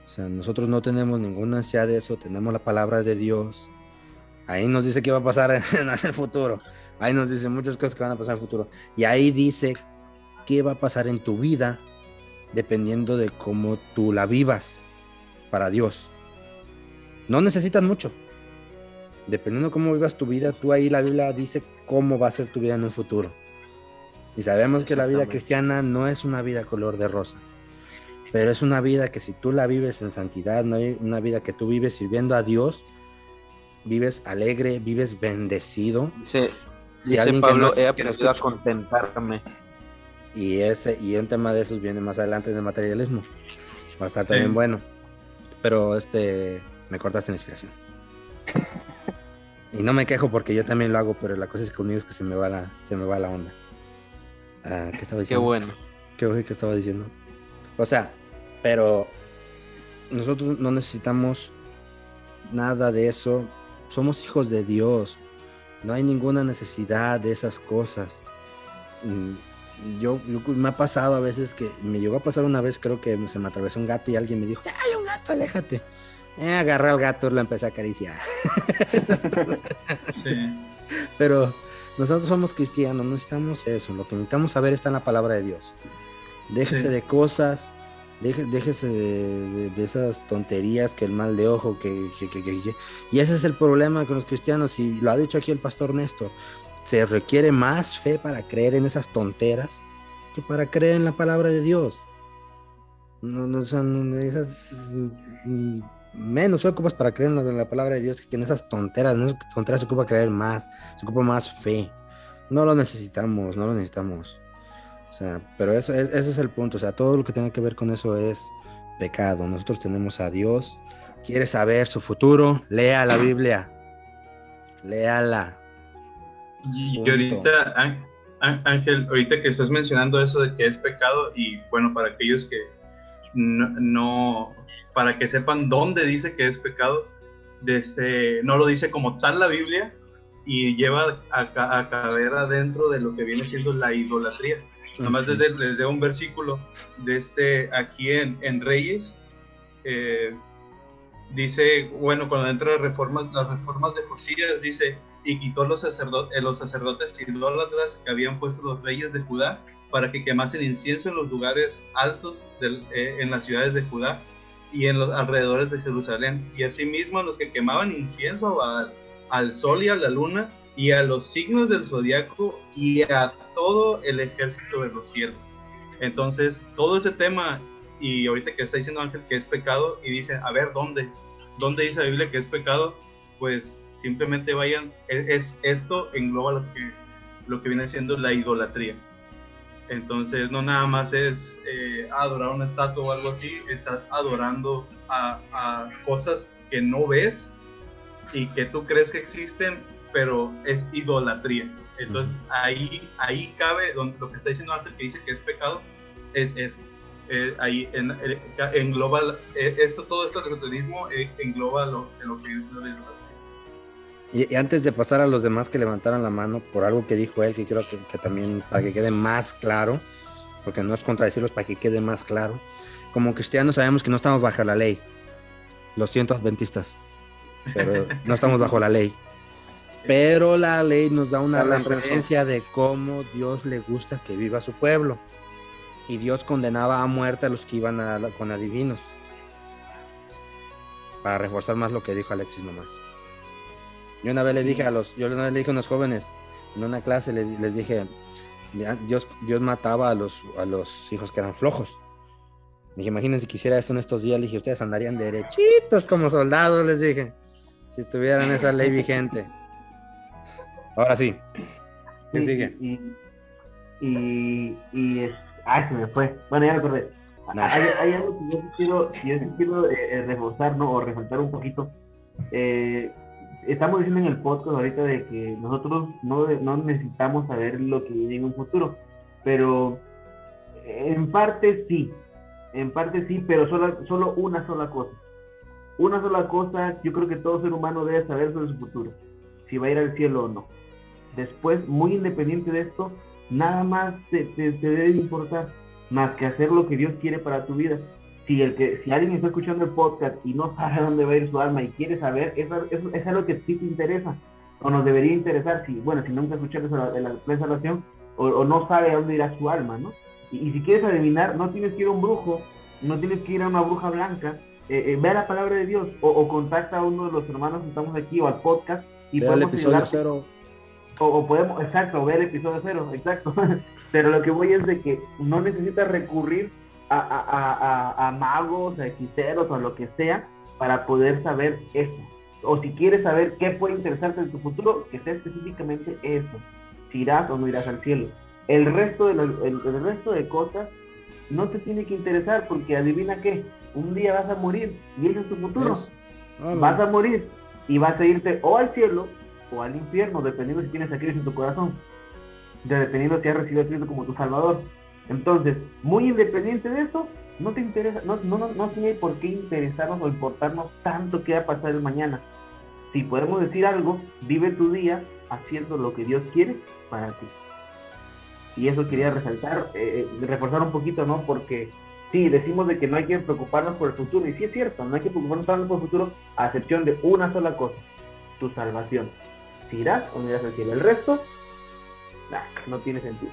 O sea, nosotros no tenemos ninguna ansiedad de eso. Tenemos la palabra de Dios. Ahí nos dice qué va a pasar en el futuro. Ahí nos dice muchas cosas que van a pasar en el futuro. Y ahí dice qué va a pasar en tu vida dependiendo de cómo tú la vivas para Dios. No necesitas mucho. Dependiendo de cómo vivas tu vida, tú ahí la Biblia dice cómo va a ser tu vida en un futuro. Y sabemos que la vida cristiana no es una vida color de rosa, pero es una vida que si tú la vives en santidad, no hay una vida que tú vives sirviendo a Dios, vives alegre, vives bendecido. Dice, Y dice Pablo, no- he que no aprendido a contentarme. Y ese y un tema de esos viene más adelante el materialismo. Va a estar también Sí. bueno. Pero este me cortaste la inspiración. y no me quejo porque yo también lo hago, pero la cosa es que conmigo es que se me va la, se me va la onda. Ah, ¿Qué estaba Qué diciendo? bueno. ¿Qué, qué estaba diciendo? O sea, pero nosotros no necesitamos nada de eso. Somos hijos de Dios. No hay ninguna necesidad de esas cosas. mm, yo, yo- me ha pasado a veces que me llegó a pasar una vez, creo que se me atravesó un gato y alguien me dijo, ¡ay, un gato, aléjate! Eh, agarré al gato y lo empecé a acariciar. Sí. Pero nosotros somos cristianos, no necesitamos eso. Lo que necesitamos saber está en la palabra de Dios. Déjese Sí. de cosas, deje- déjese de, de- de esas tonterías que el mal de ojo, que, que- que- que- que- Y ese es el problema con los cristianos, y lo ha dicho aquí el pastor Néstor. Se requiere más fe para creer en esas tonteras que para creer en la palabra de Dios. No, no son esas mm, menos ocupas para creer en la, palabra de Dios que en esas tonteras. En esas tonteras se ocupa creer más, se ocupa más fe. No lo necesitamos, no lo necesitamos. O sea, pero eso es, ese es el punto. O sea, todo lo que tenga que ver con eso es pecado. Nosotros tenemos a Dios. ¿Quiere saber su futuro? Lea la Biblia. Léala. Y, y Punto. ahorita, Án- Án- Ángel, ahorita que estás mencionando eso de que es pecado, y bueno, para aquellos que no, no- para que sepan dónde dice que es pecado, desde, no lo dice como tal la Biblia, y lleva a, ca- a caber adentro de lo que viene siendo la idolatría. Nada más desde, desde un versículo de este, aquí en, en Reyes, eh, dice, bueno, cuando entra reformas, las reformas de Josías, dice, y quitó los, sacerdotes, los sacerdotes idólatras que habían puesto los reyes de Judá para que quemasen incienso en los lugares altos del- eh, en las ciudades de Judá y en los alrededores de Jerusalén. Y asimismo a los que quemaban incienso al, al sol y a la luna y a los signos del zodiaco y a todo el ejército de los cielos. Entonces, todo ese tema, y ahorita que está diciendo Ángel que es pecado, y dice, a ver, ¿dónde? ¿Dónde dice la Biblia que es pecado? Pues simplemente vayan, es, es- esto engloba lo que, lo que viene siendo la idolatría. Entonces, no nada más es eh, adorar una estatua o algo así, estás adorando a, a cosas que no ves y que tú crees que existen, pero es idolatría. Entonces, ahí, ahí cabe donde, lo que está diciendo antes, que dice que es pecado, es eso. Eh, ahí en- eh, engloba eh, esto, todo esto del esoterismo eh, engloba lo, en lo que siendo la idolatría. Y, y antes de pasar a los demás que levantaron la mano por algo que dijo él, que creo que, que también para que quede más claro, porque no es contradecirlos, para que quede más claro, como cristianos sabemos que no estamos bajo la ley. Lo siento, adventistas, pero no estamos bajo la ley. Pero la ley nos da una referencia de cómo Dios le gusta que viva su pueblo. Y Dios condenaba a muerte a los que iban a- con adivinos. Para reforzar más lo que dijo Alexis nomás. Yo una vez le dije a los, yo una vez le dije a unos jóvenes en una clase, le- les dije, "Mira, Dios, Dios mataba a los, a los hijos que eran flojos. Dije, imagínense que hiciera eso en estos días, le dije, ustedes andarían derechitos como soldados, les dije, si tuvieran esa ley vigente. Ahora sí. ¿Quién Sí, sigue? Y, y, y es, ay, se me fue. Bueno, ya me acordé. No. Hay, hay algo que yo quiero, yo quiero eh, eh, reforzar, ¿no? O resaltar un poquito. Eh, estamos diciendo en el podcast ahorita de que nosotros no, no necesitamos saber lo que viene en un futuro, pero en parte sí, en parte sí, pero solo, solo una sola cosa. Una sola cosa, yo creo que todo ser humano debe saber sobre su futuro, si va a ir al cielo o no. Después, muy independiente de esto, nada más te, te- te debe importar, más que hacer lo que Dios quiere para tu vida. Si, el que, si alguien está escuchando el podcast y no sabe a dónde va a ir su alma y quiere saber, eso, eso- es algo que sí te interesa, o nos debería interesar, si, bueno, si nunca escuchaste la, la, la salvación, o, o no sabe a dónde irá su alma, ¿no? Y, y si quieres adivinar, no tienes que ir a un brujo, no tienes que ir a una bruja blanca, eh, eh, ve a la palabra de Dios, o, o contacta a uno de los hermanos que estamos aquí, o al podcast, y Ve al podemos episodio ayudarte. cero. O, o podemos, exacto, ver el episodio cero, exacto. Pero lo que voy es de que no necesitas recurrir a, a, a, a- a magos, a hechiceros o a lo que sea para poder saber eso. O si quieres saber qué puede interesarte en tu futuro, que sea específicamente eso. Si irás o no irás al cielo. El resto de, lo- el, el resto de cosas no te tiene que interesar porque adivina qué, un día vas a morir y ese es tu futuro. Ah, Vas a morir y vas a irte o al cielo o al infierno, dependiendo si tienes a Cristo en tu corazón, de- dependiendo si has recibido a Cristo como tu Salvador. Entonces, muy independiente de eso, no te interesa, no, no, no, tiene por qué interesarnos o importarnos tanto qué va a pasar el mañana. Si podemos decir algo, vive tu día haciendo lo que Dios quiere para ti. Y eso quería resaltar, eh, reforzar un poquito, ¿no? Porque sí, decimos de que no hay que preocuparnos por el futuro, y sí es cierto, no hay que preocuparnos tanto por el futuro, a excepción de una sola cosa, tu salvación. Si irás o no irás al cielo. El resto, nah, no tiene sentido.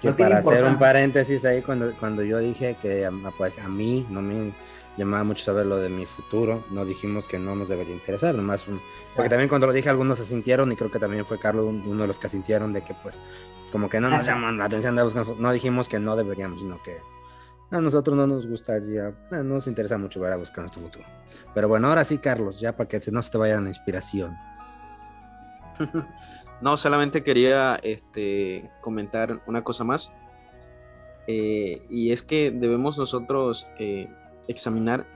Que No para hacer un paréntesis ahí, cuando, cuando yo dije que pues, a mí no me llamaba mucho saber lo de mi futuro, no dijimos que no nos debería interesar, nomás un- porque también cuando lo dije algunos se sintieron y creo que también fue Carlos un- uno de los que sintieron de que pues como que no nos llaman la atención de buscar, no dijimos que no deberíamos, sino que a nosotros no nos gustaría, eh, no nos interesa mucho ver a buscar nuestro futuro. Pero bueno, ahora sí, Carlos, ya para que no se te vaya la inspiración. No, solamente quería este, comentar una cosa más. Eh, y es que debemos nosotros eh, examinar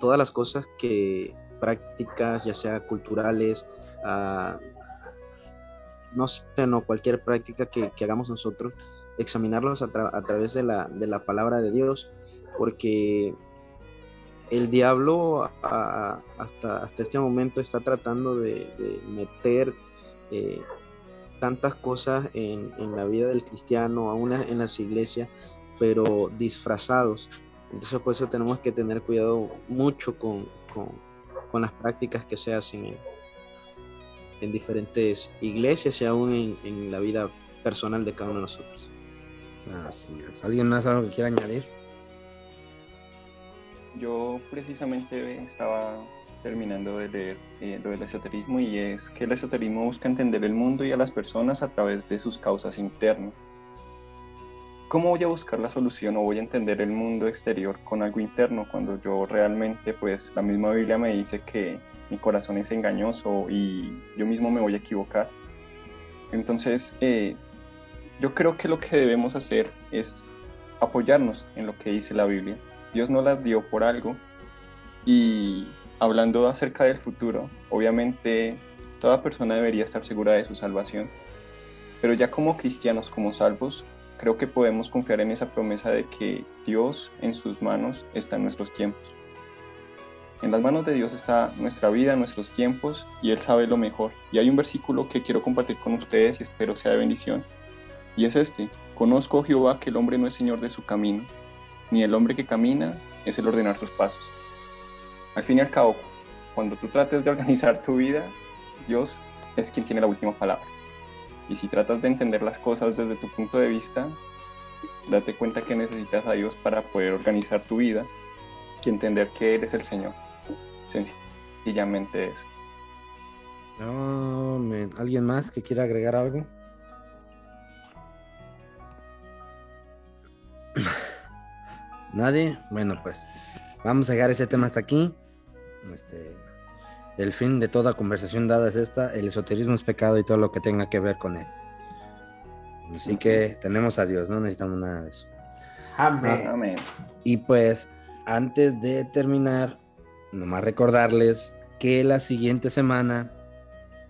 todas las cosas que prácticas, ya sea culturales, no sé, no, cualquier práctica que, hagamos nosotros, examinarlos a, a través de la, de la palabra de Dios, porque el diablo hasta, hasta este momento está tratando de, meter eh, tantas cosas en, en la vida del cristiano, aún en las iglesias, pero disfrazados. Entonces por eso tenemos que tener cuidado mucho con, con- las prácticas que se hacen en, en diferentes iglesias y aún en, en la vida personal de cada uno de nosotros. Así es. ¿Alguien más algo que quiera añadir? Yo precisamente estaba terminando de leer eh, lo del esoterismo y es que el esoterismo busca entender el mundo y a las personas a través de sus causas internas. ¿Cómo voy a buscar la solución o voy a entender el mundo exterior con algo interno cuando yo realmente, pues la misma Biblia me dice que mi corazón es engañoso y yo mismo me voy a equivocar? Entonces, eh, yo creo que lo que debemos hacer es apoyarnos en lo que dice la Biblia. Dios nos las dio por algo y hablando acerca del futuro, obviamente toda persona debería estar segura de su salvación, pero ya como cristianos, como salvos, creo que podemos confiar en esa promesa de que Dios en sus manos está en nuestros tiempos. En las manos de Dios está nuestra vida, nuestros tiempos y Él sabe lo mejor. Y hay un versículo que quiero compartir con ustedes y espero sea de bendición. Y es este, conozco Jehová que el hombre no es señor de su camino, ni el hombre que camina es el ordenar sus pasos. Al fin y al cabo, cuando tú trates de organizar tu vida, Dios es quien tiene la última palabra. Y si tratas de entender las cosas desde tu punto de vista, date cuenta que necesitas a Dios para poder organizar tu vida y entender que Él es el Señor. Sencillamente eso. Men. ¿Alguien más que quiera agregar algo? ¿Nadie? Bueno, pues vamos a dejar este tema hasta aquí. Este, el fin de toda conversación dada es esta, el esoterismo es pecado y todo lo que tenga que ver con él. Así que tenemos a Dios, no necesitamos nada de eso. Amén. Amén. Y pues antes de terminar, nomás recordarles que la siguiente semana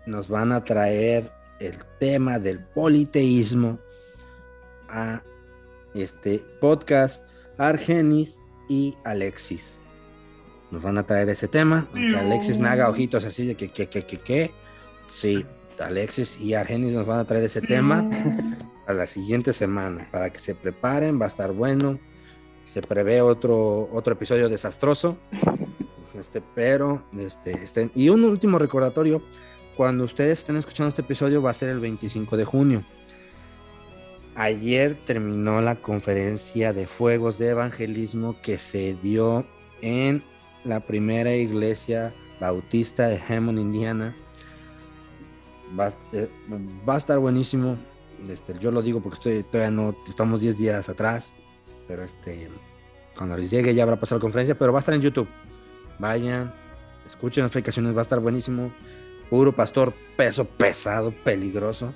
nos van a traer el tema del politeísmo a este podcast Argenis y Alexis. Nos van a traer ese tema, aunque Alexis me haga ojitos así de que, que, que, que, que. Sí, Alexis y Argenis nos van a traer ese tema a la siguiente semana para que se preparen, va a estar bueno. Se prevé otro, otro episodio desastroso. Este, pero, este, estén- y un último recordatorio, cuando ustedes estén escuchando este episodio va a ser el 25 de junio. Ayer terminó la conferencia de fuegos de evangelismo que se dio en la primera iglesia bautista de Hammond, Indiana. Va, eh, a estar buenísimo. Este, yo lo digo porque estoy, todavía no, estamos 10 días atrás, pero este, cuando les llegue ya habrá pasado la conferencia, pero va a estar en YouTube. Vayan, escuchen las explicaciones, va a estar buenísimo. Puro pastor, peso pesado, peligroso.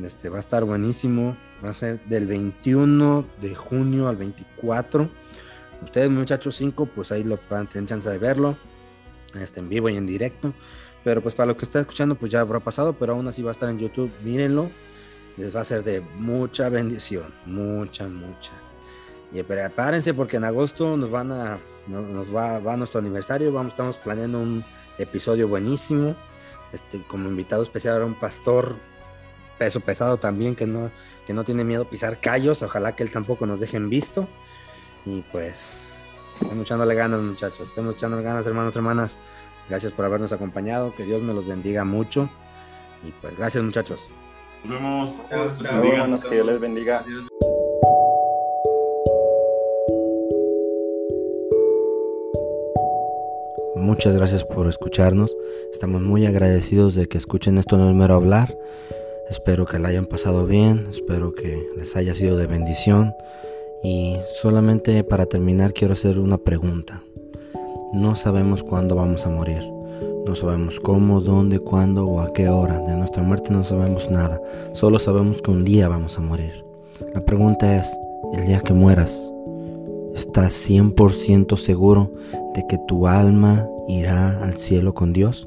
Este, va a estar buenísimo. Va a ser del 21 de junio al 24. Ustedes, muchachos, 5, pues ahí lo tener chance de verlo. Este, en vivo y en directo. Pero pues para lo que está escuchando, pues ya habrá pasado, pero aún así va a estar en YouTube. Mírenlo. Les va a ser de mucha bendición. Mucha, mucha. Y prepárense porque en agosto nos van a no- nos va, va nuestro aniversario. Vamos, estamos planeando un episodio buenísimo. Este, como invitado especial a un pastor peso pesado también, que no, que no tiene miedo a pisar callos. Ojalá que él tampoco nos dejen visto. Y pues, estamos echándole ganas, muchachos. Estamos echándole ganas, hermanos, hermanas. Gracias por habernos acompañado. Que Dios me los bendiga mucho. Y pues, gracias, muchachos. Nos vemos. Que Dios les bendiga. Muchas gracias por escucharnos. Estamos muy agradecidos de que escuchen esto no es mero hablar. Espero que la hayan pasado bien, espero que les haya sido de bendición. Y solamente para terminar quiero hacer una pregunta. No sabemos cuándo vamos a morir. No sabemos cómo, dónde, cuándo o a qué hora. De nuestra muerte no sabemos nada. Solo sabemos que un día vamos a morir. La pregunta es, el día que mueras, ¿estás 100% seguro de que tu alma irá al cielo con Dios?